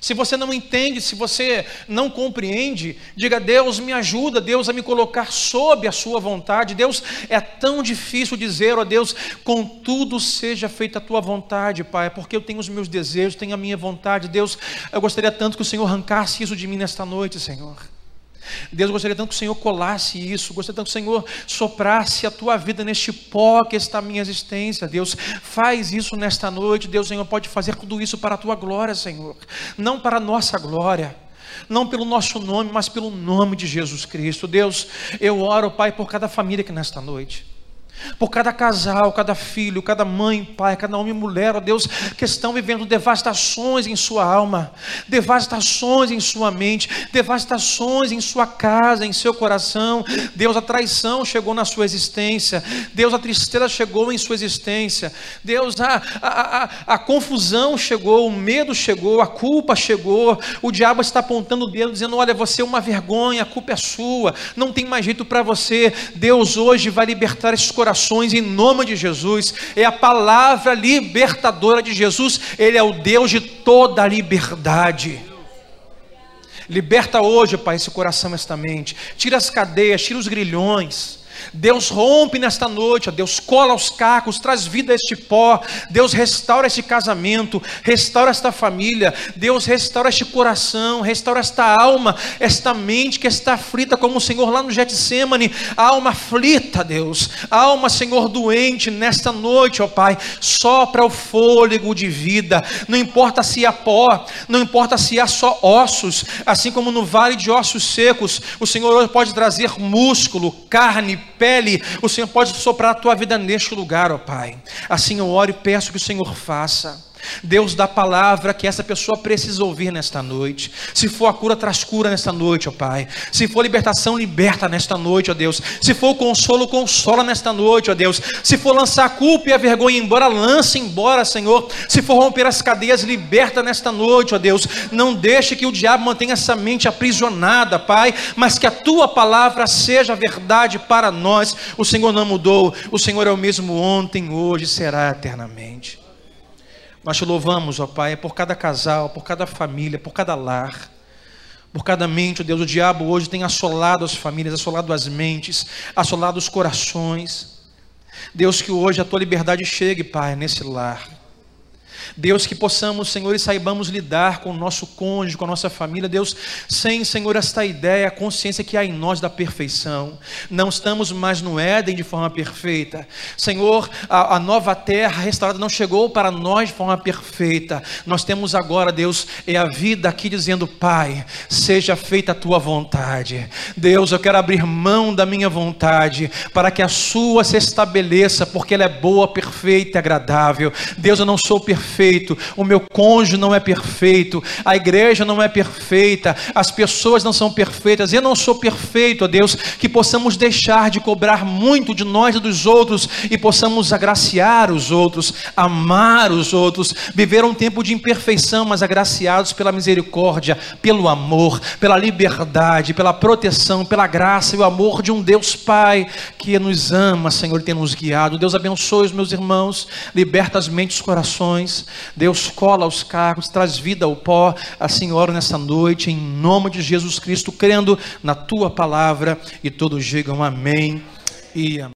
Se você não entende, se você não compreende, diga: Deus me ajuda, Deus a me colocar sob a Sua vontade. Deus, é tão difícil dizer, ó Deus, contudo seja feita a Tua vontade, Pai, porque eu tenho os meus desejos, tenho a minha vontade. Deus, eu gostaria tanto que o Senhor arrancasse isso de mim nesta noite, Senhor. Deus gostaria tanto que o Senhor colasse isso, gostaria tanto que o Senhor soprasse a tua vida neste pó que está a minha existência. Deus, faz isso nesta noite. Deus, Senhor, pode fazer tudo isso para a tua glória, Senhor, não para a nossa glória não pelo nosso nome, mas pelo nome de Jesus Cristo. Deus, eu oro, Pai, por cada família aqui nesta noite por cada casal, cada filho, cada mãe, pai, cada homem e mulher, ó Deus, que estão vivendo devastações em sua alma, devastações em sua mente, devastações em sua casa, em seu coração. Deus, a traição chegou na sua existência, Deus, a tristeza chegou em sua existência, Deus, a, a, a, a confusão chegou, o medo chegou, a culpa chegou, o diabo está apontando o dedo, dizendo: Olha, você é uma vergonha, a culpa é sua, não tem mais jeito para você. Deus hoje vai libertar esses corações corações em nome de Jesus. É a palavra libertadora de Jesus. Ele é o Deus de toda a liberdade. Liberta hoje, Pai, esse coração, esta mente. Tira as cadeias, tira os grilhões. Deus rompe nesta noite, ó Deus cola os cacos, traz vida a este pó, Deus restaura este casamento, restaura esta família, Deus restaura este coração, restaura esta alma, esta mente que está aflita como o Senhor lá no Getsemane, alma aflita, Deus, alma, Senhor, doente nesta noite, ó Pai, sopra o fôlego de vida, não importa se há pó, não importa se há só ossos, assim como no vale de ossos secos, o Senhor pode trazer músculo, carne, pele, o Senhor pode soprar a tua vida neste lugar, ó Pai. Assim eu oro e peço que o Senhor faça. Deus dá palavra que essa pessoa precisa ouvir nesta noite. Se for a cura, traz cura nesta noite, ó Pai. Se for libertação, liberta nesta noite, ó Deus. Se for o consolo, consola nesta noite, ó Deus. Se for lançar a culpa e a vergonha embora, lance embora, Senhor. Se for romper as cadeias, liberta nesta noite, ó Deus. Não deixe que o diabo mantenha essa mente aprisionada, Pai, mas que a tua palavra seja verdade para nós. O Senhor não mudou, o Senhor é o mesmo ontem, hoje, será eternamente. Nós te louvamos, ó Pai, por cada casal, por cada família, por cada lar, por cada mente, ó Deus. O diabo hoje tem assolado as famílias, assolado as mentes, assolado os corações. Deus, que hoje a tua liberdade chegue, Pai, nesse lar. Deus, que possamos, Senhor, e saibamos lidar com o nosso cônjuge, com a nossa família, Deus, sem, Senhor, esta ideia, a consciência que há em nós da perfeição. Não estamos mais no Éden de forma perfeita. Senhor, a, a nova terra restaurada não chegou para nós de forma perfeita. Nós temos agora, Deus, é a vida aqui dizendo, Pai, seja feita a tua vontade. Deus, eu quero abrir mão da minha vontade para que a sua se estabeleça, porque ela é boa, perfeita e agradável. Deus, eu não sou perfeito perfeito, o meu cônjuge não é perfeito, a igreja não é perfeita, as pessoas não são perfeitas, eu não sou perfeito, ó Deus, que possamos deixar de cobrar muito de nós e dos outros e possamos agraciar os outros, amar os outros, viver um tempo de imperfeição, mas agraciados pela misericórdia, pelo amor, pela liberdade, pela proteção, pela graça e o amor de um Deus Pai que nos ama, Senhor, e tem nos guiado. Deus abençoe os meus irmãos, liberta as mentes os corações. Deus cola os carros, traz vida ao pó. Assim oro nessa noite, em nome de Jesus Cristo, crendo na tua palavra. E todos digam amém e amém.